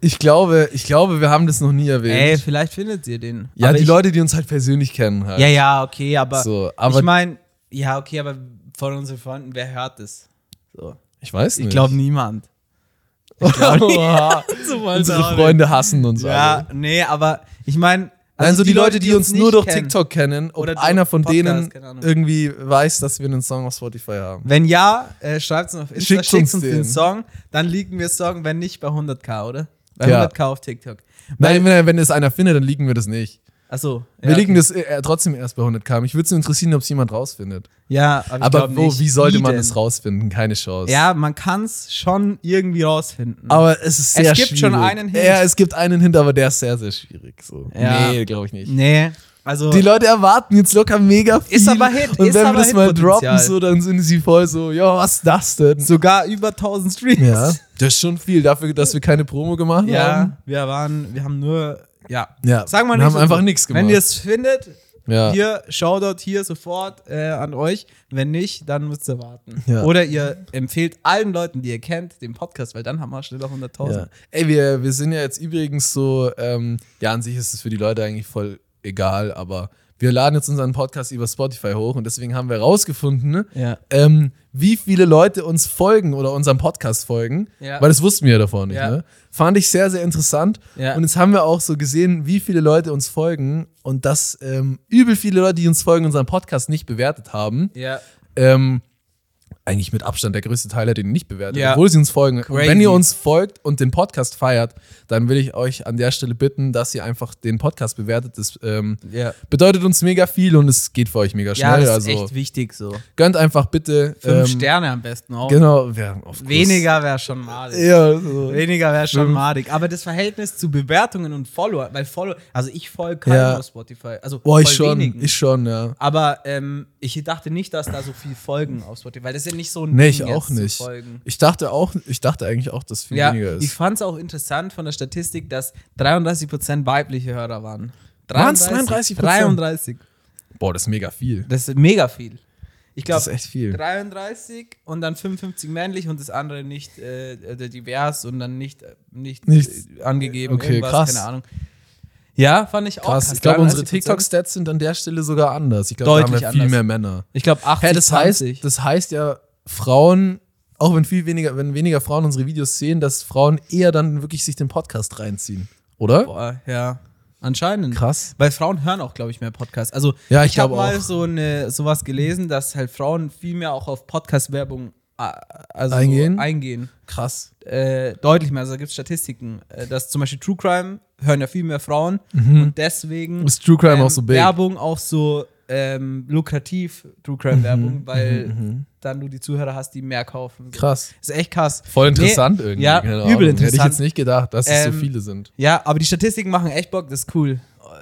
Ich glaube, ich glaube, wir haben das noch nie erwähnt. Ey, vielleicht findet ihr den. ja, Aber die ich, Leute, die uns halt persönlich kennen halt. Ja, ja, okay, aber, So, aber ich meine, ja, okay, aber von unseren Freunden, wer hört das? So. ich weiß Ich nicht. glaube niemand. *laughs* Unsere Freunde hassen uns Ja, alle. nee, aber ich meine. Nein, so die, Leute, die uns nur nicht durch kennen. TikTok kennen, ob Oder einer von Podcast, denen irgendwie weiß, dass wir einen Song auf Spotify haben. Wenn ja, äh, schreibt es auf Insta, Schickt schickt, uns uns den den. Song, dann liegen wir Song, wenn nicht bei 100k, oder? Bei Ja. 100k auf TikTok. Nein, wenn, wenn es einer findet, dann liegen wir das nicht. Achso. Wir liegen das äh, trotzdem erst bei 100k. Mich würde es interessieren, ob es jemand rausfindet. Ja, aber, ich Aber wo, nicht. wie sollte man denn? das rausfinden? Keine Chance. Ja, man kann es schon irgendwie rausfinden. Aber es ist sehr Es gibt schwierig. schon einen Hint. Ja, es gibt einen Hint, aber der ist sehr, sehr schwierig. So. Ja. Nee, glaube ich nicht. nee, also. Die Leute erwarten jetzt locker mega viel. Ist aber Hit, Und wenn wir das mal droppen, so, dann sind sie voll so, ja, was ist das denn? sogar über 1000 Streams. Ja, das ist schon viel dafür, dass wir keine Promo gemacht haben. Ja, wir waren, wir haben nur, ja. Ja, Sagen wir wir nicht haben so einfach nichts gemacht. Wenn ihr es findet, Ja. hier, Shoutout hier sofort äh, an euch. Wenn nicht, dann müsst ihr warten. Ja. Oder ihr empfehlt allen Leuten, die ihr kennt, den Podcast, weil dann haben wir schneller 100.000. Ja. Ey, wir, wir sind ja jetzt übrigens so, ähm, ja, an sich ist es für die Leute eigentlich voll egal, aber wir laden jetzt unseren Podcast über Spotify hoch und deswegen haben wir rausgefunden, ne, Ja. ähm, wie viele Leute uns folgen oder unserem Podcast folgen, Ja. weil das wussten wir ja davor nicht. Ja. Ne? Fand ich sehr, sehr interessant. Und jetzt haben wir auch so gesehen, wie viele Leute uns folgen und dass ähm, übel viele Leute, die uns folgen, unseren Podcast nicht bewertet haben. Ja. Ähm, eigentlich mit Abstand der größte Teil hat ihn nicht bewertet, Ja. obwohl sie uns folgen. Wenn ihr uns folgt und den Podcast feiert, dann will ich euch an der Stelle bitten, dass ihr einfach den Podcast bewertet. Das ähm, Ja. bedeutet uns mega viel und es geht für euch mega Ja, schnell. das ist also echt wichtig so. gönnt einfach bitte. Fünf ähm, Sterne am besten auch. Genau, ja, course. Weniger wäre schon madig. Ja, so. Weniger wäre schon Fünf. madig. Aber das Verhältnis zu Bewertungen und Follower, weil Follower, also ich folge keinem Ja. auf Spotify. Also Boah, ich schon, wenigen. ich schon, ja. Aber ähm, ich dachte nicht, dass da so viel folgen auf Spotify, weil das ist nicht so ein Nee, ich Ding auch jetzt zu nicht. folgen. Ich dachte auch, ich dachte eigentlich auch, dass viel Ja, weniger ich ist. fand es auch interessant von der Statistik, dass 33% weibliche Hörer waren. Waren's 33%? 33. Boah, das ist mega viel. Das ist mega viel. Ich glaube, ist echt viel. 33 und dann 55 männlich und das andere nicht äh, äh, divers und dann nicht, äh, nicht, Nicht- angegeben. okay, irgendwas, krass. Keine Ahnung. Ja, fand ich auch Krass, ich glaube, unsere 33%. TikTok-Stats sind an der Stelle sogar anders. Ich glaube, da haben Deutlich wir viel anders. mehr Männer. Ich glaube 80, Hä, das heißt, 20. das heißt ja, Frauen, auch wenn viel weniger, wenn weniger Frauen unsere Videos sehen, dass Frauen eher dann wirklich sich den Podcast reinziehen. Oder? Boah, ja. Anscheinend. Krass. Weil Frauen hören auch, glaube ich, mehr Podcasts. Also Ja, ich ich habe mal auch. so eine sowas gelesen, dass halt Frauen viel mehr auch auf Podcast-Werbung äh, also Eingehen? eingehen. Krass. Äh, deutlich mehr. Also da gibt es Statistiken, äh, dass zum Beispiel True Crime hören ja viel mehr Frauen und deswegen Ist True Crime ähm, auch so big? Werbung auch so ähm, lukrativ, True Crime Werbung, Mhm, weil dann du die Zuhörer hast, die mehr kaufen. Krass. Ist echt krass. Voll interessant Nee, irgendwie. Ja, übel Ahnung. Hätte ich interessant. jetzt nicht gedacht, dass es so Ähm, viele sind. Ja, aber die Statistiken machen echt Bock, das ist cool,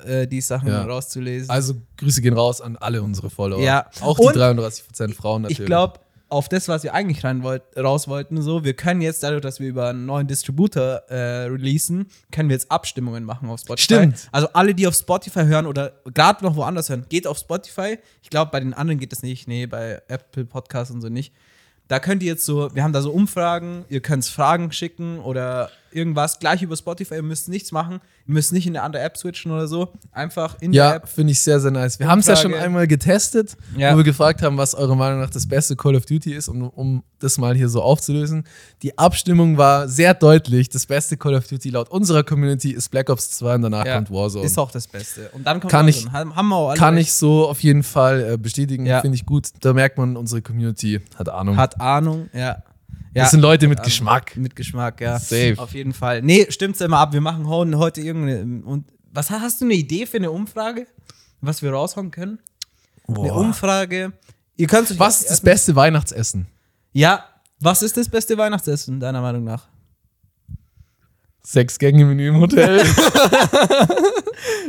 äh, die Sachen Ja. rauszulesen. Also Grüße gehen raus an alle unsere Follower. Ja. Auch die Und 33% Frauen natürlich. ich glaube, auf das, was wir eigentlich rein wollt, raus wollten, so, wir können jetzt dadurch, dass wir über einen neuen Distributor äh, releasen, können wir jetzt Abstimmungen machen auf Spotify. Stimmt. Also alle, die auf Spotify hören oder gerade noch woanders hören, geht auf Spotify. Ich glaube, bei den anderen geht das nicht. Nee, bei Apple Podcasts und so nicht. Da könnt ihr jetzt so, wir haben da so Umfragen, ihr könnt Fragen schicken oder irgendwas gleich über Spotify. Ihr müsst nichts machen. Ihr müsst nicht in eine andere App switchen oder so. Einfach in der Ja, App. finde ich sehr, sehr nice. Wir haben es ja schon einmal getestet, Ja. wo wir gefragt haben, was eurer Meinung nach das beste Call of Duty ist, um, um das mal hier so aufzulösen. Die Abstimmung war sehr deutlich. Das beste Call of Duty laut unserer Community ist Black Ops 2 und danach Ja, kommt Warzone. Ist auch das Beste. Und dann kommt Kann ich- Warzone. haben wir auch alle Kann recht. ich so auf jeden Fall äh, bestätigen. Ja. Finde ich gut. Da merkt man, unsere Community hat Ahnung. Hat Ahnung, ja. Ja. das sind Leute mit Ahnung. Geschmack. Mit Geschmack, ja. Safe. Auf jeden Fall. Nee, stimmt's immer ab. Wir machen heute irgendeine. Und was hast du eine Idee für eine Umfrage? Was wir raushauen können? Eine Boah. Umfrage. Ihr könnt Was ist das beste Weihnachtsessen? Ja, was ist das beste Weihnachtsessen, deiner Meinung nach? Sechs Gänge Menü im Hotel. *laughs*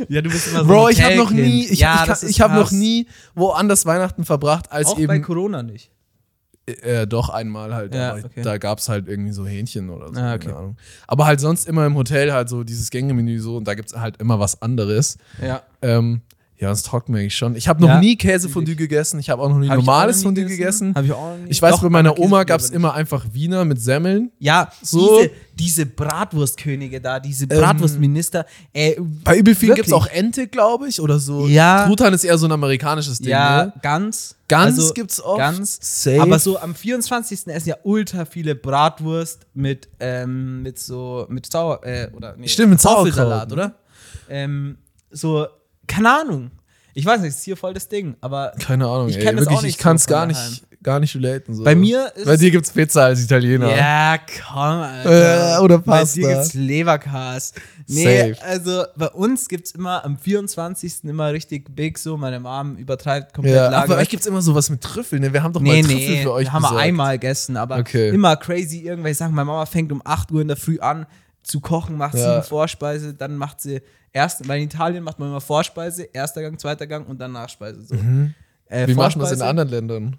Ja, du bist immer Bro, ich habe noch nie, ich, ja, ich, ich, ist habe noch nie woanders Weihnachten verbracht als Auch bei eben Corona nicht. Äh, doch, einmal halt. Ja, aber okay. Da gab es halt irgendwie so Hähnchen oder so. Ah, okay. Keine Ahnung. Aber halt sonst immer im Hotel halt so dieses Gängemenü so und da gibt es halt immer was anderes. Ja. Ähm, ja, das taugt mir eigentlich schon. Ich habe noch Ja. nie Käsefondue gegessen. Ich habe auch noch nie Hab normales Fondue gegessen. Hab ich auch. Ich weiß, Doch, bei meiner Oma gab es immer einfach Wiener mit Semmeln. Ja, So. diese, diese Bratwurstkönige da, diese Bratwurstminister. Äh, Bei übel gibt es auch Ente, glaube ich, oder so. Ja. Truthahn ist eher so ein amerikanisches Ding. Ja, Ne? ganz. Gans gibt's oft. Ganz. Safe. Aber so am 24. essen ja ultra viele Bratwurst mit, ähm, mit so, mit Sauer, äh, oder, nee, Stimmt, mit Sauerkraut, oder? Ähm, so, keine Ahnung. Ich weiß nicht, das ist hier voll das Ding, aber Keine Ahnung. Ich ey. kenn das Wirklich, auch nicht ich kann es gar nicht, gar nicht relaten. So. Bei mir ist Bei es- dir gibt es Pizza als Italiener. Ja, komm, Alter. Äh, oder Pasta. Bei dir gibt's Leberkas. Nee, Safe. also bei uns gibt's immer am 24. immer richtig big so. Meine Mom übertreibt komplett Ja, Lager. aber bei euch gibt es immer sowas mit Trüffeln. Ne? Wir haben doch Nee, mal Trüffel nee, für euch haben wir besorgt. einmal gegessen, aber Okay. immer crazy irgendwelche Sachen. Meine Mama fängt um 8 Uhr in der Früh an zu kochen, macht Ja. sieben Vorspeise, dann macht sie erst, weil in Italien macht man immer Vorspeise, erster Gang, zweiter Gang und dann Nachspeise. So. Äh, Mhm. Wie macht man das in anderen Ländern?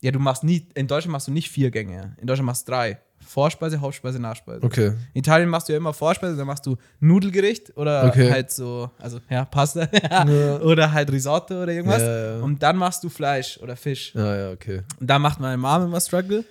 Ja, du machst nie, in Deutschland machst du nicht vier Gänge. In Deutschland machst du drei. Vorspeise, Hauptspeise, Nachspeise. Okay. In Italien machst du ja immer Vorspeise, dann machst du Nudelgericht oder Okay. halt so, also ja, Pasta *laughs* oder halt Risotto oder irgendwas. Ja, ja. Und dann machst du Fleisch oder Fisch. Ja, ja, okay. Und da macht meine Mom immer Struggle.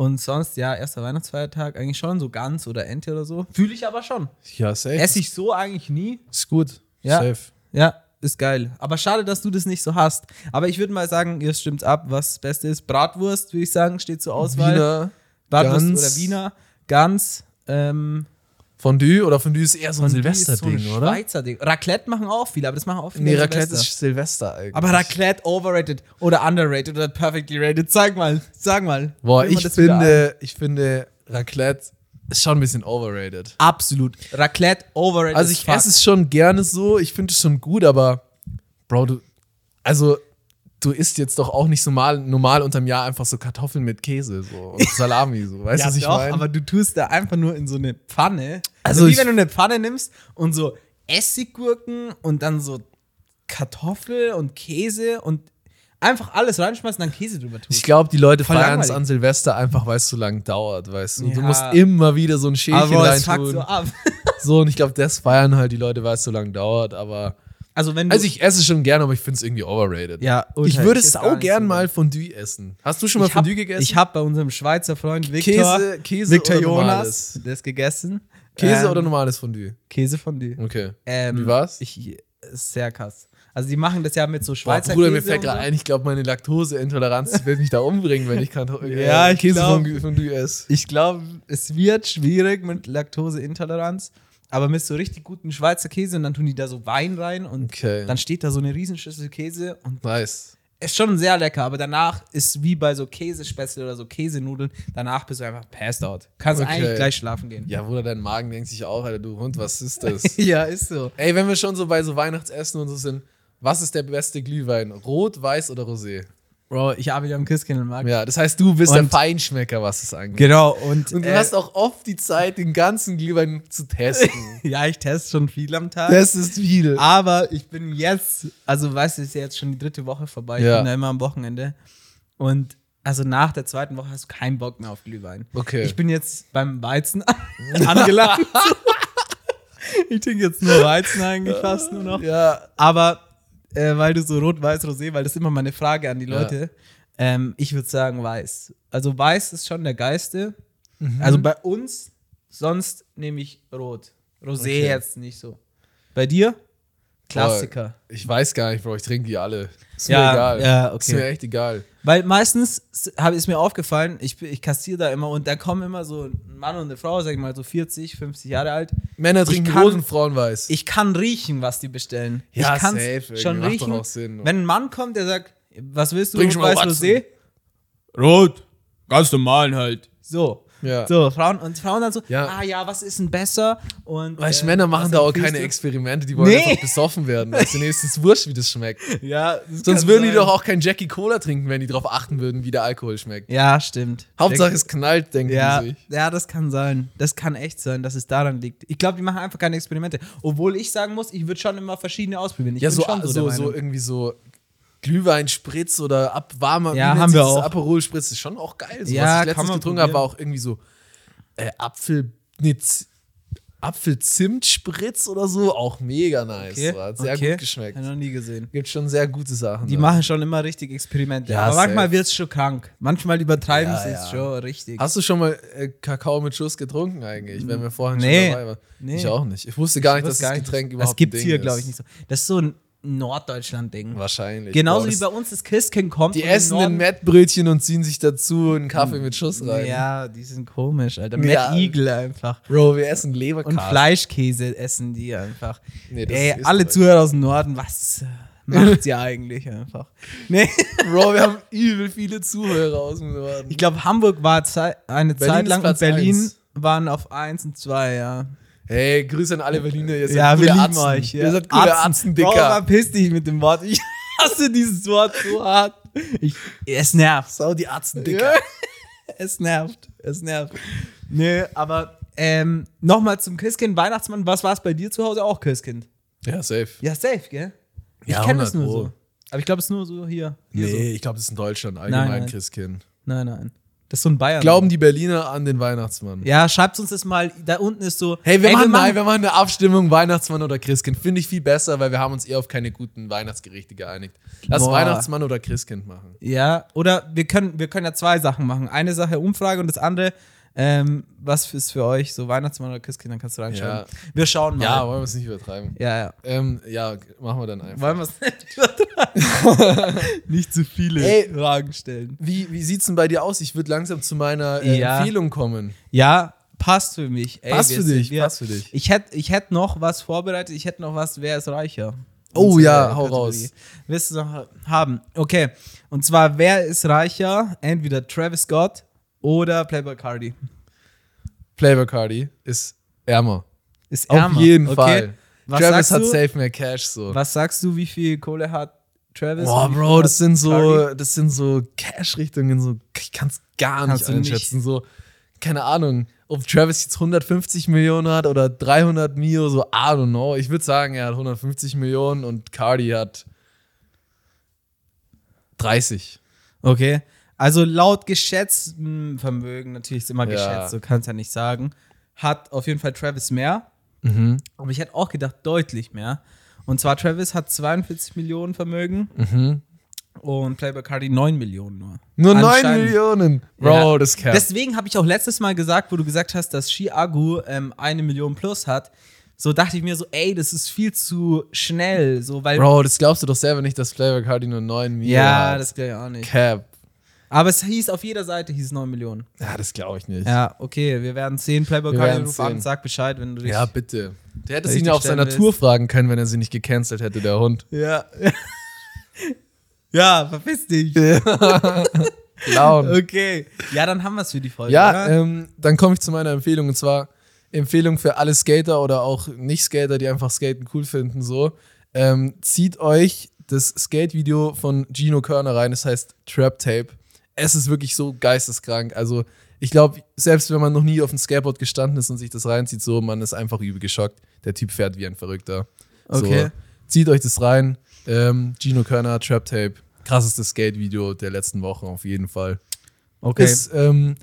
Und sonst, ja, erster Weihnachtsfeiertag eigentlich schon, so Gans oder Ente oder so. Fühle ich aber schon. Ja, safe. Esse ich so eigentlich nie. Ist gut. Ja. Safe. Ja, ist geil. Aber schade, dass du das nicht so hast. Aber ich würde mal sagen, ihr stimmt ab, was das Beste ist. Bratwurst, würde ich sagen, steht zur Auswahl. Wiener Bratwurst Gans. oder Wiener. Gans. Ähm, Fondue oder Fondue ist eher so ein ist so ein Silvester-Ding, oder? Schweizer Ding. Raclette machen auch viele, aber das machen auch viele. Nee, Raclette Silvester. ist Silvester eigentlich. Aber Raclette overrated oder underrated oder perfectly rated. Sag mal, sag mal. Boah, ich finde, ich finde, Raclette ist schon ein bisschen overrated. Absolut. Raclette overrated. Also ich esse es schon gerne so, ich finde es schon gut, aber Bro, du, also du isst jetzt doch auch nicht so mal, normal unterm Jahr einfach so Kartoffeln mit Käse so und *laughs* Salami so, weißt du, ja, was ich doch, meine? aber du tust da einfach nur in so eine Pfanne. Also Also, wie wenn du eine Pfanne nimmst und so Essiggurken und dann so Kartoffel und Käse und einfach alles reinschmeißen und dann Käse drüber tust. Ich glaube, die Leute feiern es an Silvester einfach, weil es so lang dauert, weißt du. Du Ja. musst immer wieder so ein Schälchen aber es fuckt reintun. so ab. So, und ich glaube, das feiern halt die Leute, weil es so lang dauert, aber. Also wenn du Also ich esse es schon gerne, aber ich finde es irgendwie overrated. ja, Ich würde esse sau gern so mal Fondue essen. Hast du schon mal ich hab, Fondue gegessen? Ich habe bei unserem Schweizer Freund Victor, Käse, Käse Victor oder Jonas, normales? das gegessen. Käse Ähm, oder normales Fondue? Käse von dir. Okay. Ähm, Wie war's? Ich, sehr krass. Also die machen das ja mit so Boah, Schweizer Bruder, Käse mir fällt gerade ein, ich glaube, meine Laktoseintoleranz wird mich da umbringen, wenn ich kein *laughs* Ja, äh, ich Käse glaub- von Fondue esse. Ich glaube, es wird schwierig mit Laktoseintoleranz. Aber mit so richtig guten Schweizer Käse und dann tun die da so Wein rein und Okay. dann steht da so eine Riesenschüssel Käse und Nice. ist schon sehr lecker, aber danach ist wie bei so Käsespätzle oder so Käsenudeln, danach bist du einfach passed out. Kannst Okay. eigentlich gleich schlafen gehen. Ja, Bruder, dein Magen denkt sich auch, Alter, du Hund, was ist das? *laughs* ja, ist so. Ey, wenn wir schon so bei so Weihnachtsessen und so sind, was ist der beste Glühwein? Rot, weiß oder Rosé? Bro, ich arbeite am Christkindlmarkt. Ja, das heißt, du bist der Und- Feinschmecker, was es angeht. Genau, und, Und du äh, hast auch oft die Zeit, den ganzen Glühwein zu testen. *laughs* ja, ich teste schon viel am Tag. das ist viel. Aber ich bin jetzt, also weißt du, ist ja jetzt schon die dritte Woche vorbei. Ich Ja. bin da immer am Wochenende. Und also nach der zweiten Woche hast du keinen Bock mehr auf Glühwein. Okay. Ich bin jetzt beim Weizen *laughs* angelangt. *laughs* ich trinke jetzt nur Weizen eigentlich fast nur noch. Ja, Aber äh, weil du so rot-weiß rosé, weil das ist immer meine Frage an die Ja. Leute. Ähm, ich würde sagen weiß. Also weiß ist schon der geilste. Mhm. Also bei uns, sonst nehme ich rot. Rosé Okay. jetzt nicht so. Bei dir? Klassiker. Boah, ich weiß gar nicht, Bro, ich trinke die alle. Ist Ja, mir egal. ja, Ist okay. mir echt egal. Weil meistens s- hab, ist mir aufgefallen, ich, ich kassiere da immer und da kommen immer so ein Mann und eine Frau, sag ich mal so 40, 50 Jahre alt. Männer Ich trinken kann- rot und Frauen weiß. Ich kann riechen, was die bestellen. Ja, ich irgendwie. schon Macht doch riechen. auch Sinn. Wenn ein Mann kommt, der sagt, was willst du, Bring mal weiß. Rosé? Rot. Ganz normal halt. So. Ja. So, Frauen und Frauen dann so, Ja. ah ja, was ist denn besser? Und du, äh, Männer machen da auch keine du? Experimente, die wollen Nee. einfach besoffen werden. Nee, es wurscht, wie das schmeckt. *laughs* Ja, das Sonst würden die sein. doch auch kein Jackie Cola trinken, wenn die darauf achten würden, wie der Alkohol schmeckt. Ja, stimmt. Hauptsache es knallt, denken Ja, die sich. ja, das kann sein. Das kann echt sein, dass es daran liegt. Ich glaube, die machen einfach keine Experimente. Obwohl ich sagen muss, ich würde schon immer verschiedene ausprobieren. Ich Ja, so, so, so, irgendwie so Glühweinspritz oder ab warmer, Ja, haben wir das? auch. Aperol-Spritz ist schon auch geil. So, Ja, was ich kann letztens man getrunken habe, war auch irgendwie so äh, Apfel, nee, Apfel-Zimt-Spritz oder so. Auch mega nice. Okay, So, hat sehr okay. gut geschmeckt. Hab noch nie gesehen. Gibt schon sehr gute Sachen. Die da. machen schon immer richtig Experimente. Ja, Aber manchmal safe. wird es schon krank. Manchmal übertreiben Ja, sie es ja. schon richtig. Hast du schon mal äh, Kakao mit Schuss getrunken eigentlich, wenn wir vorhin Nee. schon dabei waren? Nee. Ich auch nicht. Ich wusste gar nicht, Ich dass weiß gar das nicht, Getränk Das überhaupt gibt ein es hier, glaube ich, nicht so. Das ist so ein Norddeutschland-Ding. Wahrscheinlich. Genauso Boah, wie bei uns das Christkind kommt. Die essen ein Mettbrötchen und ziehen sich dazu einen Kaffee mit Schuss rein. Ja, die sind komisch, Alter. Ja. Eagle einfach. Bro, wir essen Leberkäse. Und Fleischkäse essen die einfach. Nee, das Ey, ist alle Zuhörer aus dem Norden, was macht ihr eigentlich einfach? Nee. *laughs* Bro, wir haben übel viele Zuhörer aus dem Norden. Ich glaube, Hamburg war eine Berlin Zeit lang und Berlin eins. waren auf 1 und 2, ja. Hey, Grüße an alle Berliner. Ihr seid Ja, wir lieben Atzen. euch. Ja. Ihr seid coole Atzen, Bro, Dicker. verpiss dich mit dem Wort. Ich hasse dieses Wort so hart. Ich, es nervt. Sau die Atzen, Dicker. Es nervt. Es nervt. Nee, aber ähm, nochmal zum Christkind, Weihnachtsmann. Was war es bei dir zu Hause auch, Christkind? Ja, safe. Ja, safe, gell? Ich Ja, kenne es 100 nur Pro. so. Aber ich glaube, es ist nur so hier. hier Nee, ich glaube, das ist in Deutschland allgemein Nein, nein. Christkind. So. Nein, nein. Das ist so ein Bayern. Glauben die Berliner an den Weihnachtsmann? Ja, schreibt uns das mal. Da unten ist so. Hey, wir, ey, machen, nein, wir machen eine Abstimmung, Weihnachtsmann oder Christkind. Finde ich viel besser, weil wir haben uns eher auf keine guten Weihnachtsgerichte geeinigt. Lass Boah. Weihnachtsmann oder Christkind machen. Ja, oder wir können, wir können ja zwei Sachen machen. Eine Sache Umfrage und das andere, ähm, was ist für euch so Weihnachtsmann oder Christkind, dann kannst du reinschauen. Ja. Wir schauen mal. Ja, wollen wir es nicht übertreiben. ja. ja. Ähm, ja, machen wir dann einfach. Wollen wir es nicht *laughs* übertreiben? nicht zu viele Ey. Fragen stellen. Wie, wie sieht's denn bei dir aus? Ich würde langsam zu meiner äh, Ja. Empfehlung kommen. Ja, passt für mich. Ey, Passt für sind- dich, wir, passt für dich. Ich hätte ich hätt noch was vorbereitet. Ich hätte noch was, wer ist reicher? Oh ja, hau Kategorie. raus. Willst du noch haben? Okay. Und zwar, wer ist reicher? Entweder Travis Scott oder Playboy Cardi. Flavor Cardi ist ärmer. Ist Auf ärmer. jeden okay. Fall. Was Travis hat du? safe mehr Cash so. Was sagst du, wie viel Kohle hat Travis? Boah, Bro, das sind so, Cardi? das sind so Cash-Richtungen, so, ich kann es gar Kannst nicht nicht. einschätzen. So, keine Ahnung, ob Travis jetzt 150 Millionen hat oder 300 Mio, so, I don't know. Ich würde sagen, er hat 150 Millionen und Cardi hat 30. Okay. Also laut geschätztem Vermögen, natürlich ist immer Ja. geschätzt, du kannst ja nicht sagen, hat auf jeden Fall Travis mehr. Mhm. Aber ich hätte auch gedacht, deutlich mehr. Und zwar Travis hat 42 Millionen Vermögen Mhm. und Playboy Cardi 9 Millionen nur. Nur 9 Anscheinend. Millionen. Bro, Ja. das kann. Deswegen habe ich auch letztes Mal gesagt, wo du gesagt hast, dass Chiagu ähm, eine Million plus hat. So dachte ich mir so, ey, das ist viel zu schnell. So, weil Bro, das glaubst du doch selber nicht, dass Flavor Cardi nur 9 Mio ja, hat. das glaube ich auch nicht. Cap. Aber es hieß auf jeder Seite hieß 9 Millionen. Ja, das glaube ich nicht. Ja, okay, wir werden sehen. Playboy Wir Cardi, werden's ruf an, sehen. sag Bescheid, wenn du dich. Ja, bitte. Der hätte ihn ja auf seiner willst. Tour fragen können, wenn er sie nicht gecancelt hätte, der Hund. Ja. *laughs* ja, verpiss dich. Clown. *laughs* Okay. Ja, dann haben wir es für die Folge. Ja, ähm, dann komme ich zu meiner Empfehlung und zwar Empfehlung für alle Skater oder auch Nicht-Skater, die einfach Skaten cool finden. So, ähm, zieht euch das Skate-Video von Gino Körner rein. Das heißt Trap Tape. Es ist wirklich so geisteskrank. Also ich glaube, selbst wenn man noch nie auf dem Skateboard gestanden ist und sich das reinzieht, so man ist einfach übel geschockt. Der Typ fährt wie ein Verrückter. Okay. So, zieht euch das rein. Ähm, Gino Körner Trap Tape. Krassestes Skate-Video der letzten Wochen auf jeden Fall. okay. Ist, ähm,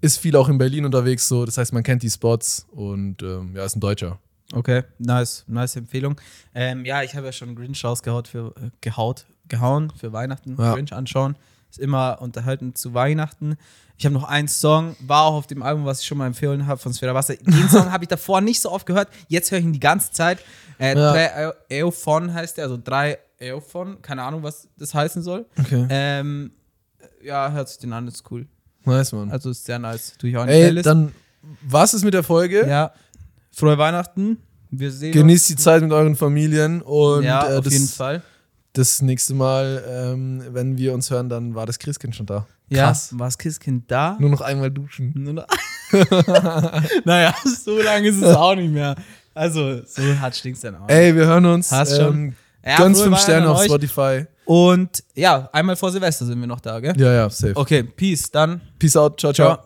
ist viel auch in Berlin unterwegs, so. Das heißt, man kennt die Spots und ähm, ja, ist ein Deutscher. Okay, nice, nice Empfehlung. Ähm, ja, ich habe ja schon Grinch rausgehaut für äh, gehaut, gehauen für Weihnachten. Ja. Grinch anschauen. Ist immer unterhalten zu Weihnachten. Ich habe noch einen Song, war auch auf dem Album, was ich schon mal empfohlen habe von Sphera Wasser. Den Song habe ich davor nicht so oft gehört. Jetzt höre ich ihn die ganze Zeit. Äh, Ja. Eophon heißt der, also drei Eophon. Keine Ahnung, was das heißen soll. Okay. Ähm, ja, hört sich den an, ist cool. nice, Mann. Also ist sehr nice. Tue ich auch in die Ey, Playlist. dann was ist mit der Folge? Ja. Frohe Weihnachten. Wir sehen Genießt die Zeit mit euren Familien und uns. Ja, äh, auf jeden Fall. Das nächste Mal, ähm, wenn wir uns hören, dann war das Christkind schon da. Ja, Krass. war das Christkind da? Nur noch einmal duschen. Nur noch- *laughs* *laughs* naja, so lange ist es auch nicht mehr. Also, so hart stinkt's dann auch. Ey, wir hören uns. Hast schon. Ähm, Ja, ganz fünf Sterne auf euch. Spotify. Und ja, einmal vor Silvester sind wir noch da, gell? Ja, ja, safe. Okay, Peace, dann. Peace out. Ciao, ciao. Ciao.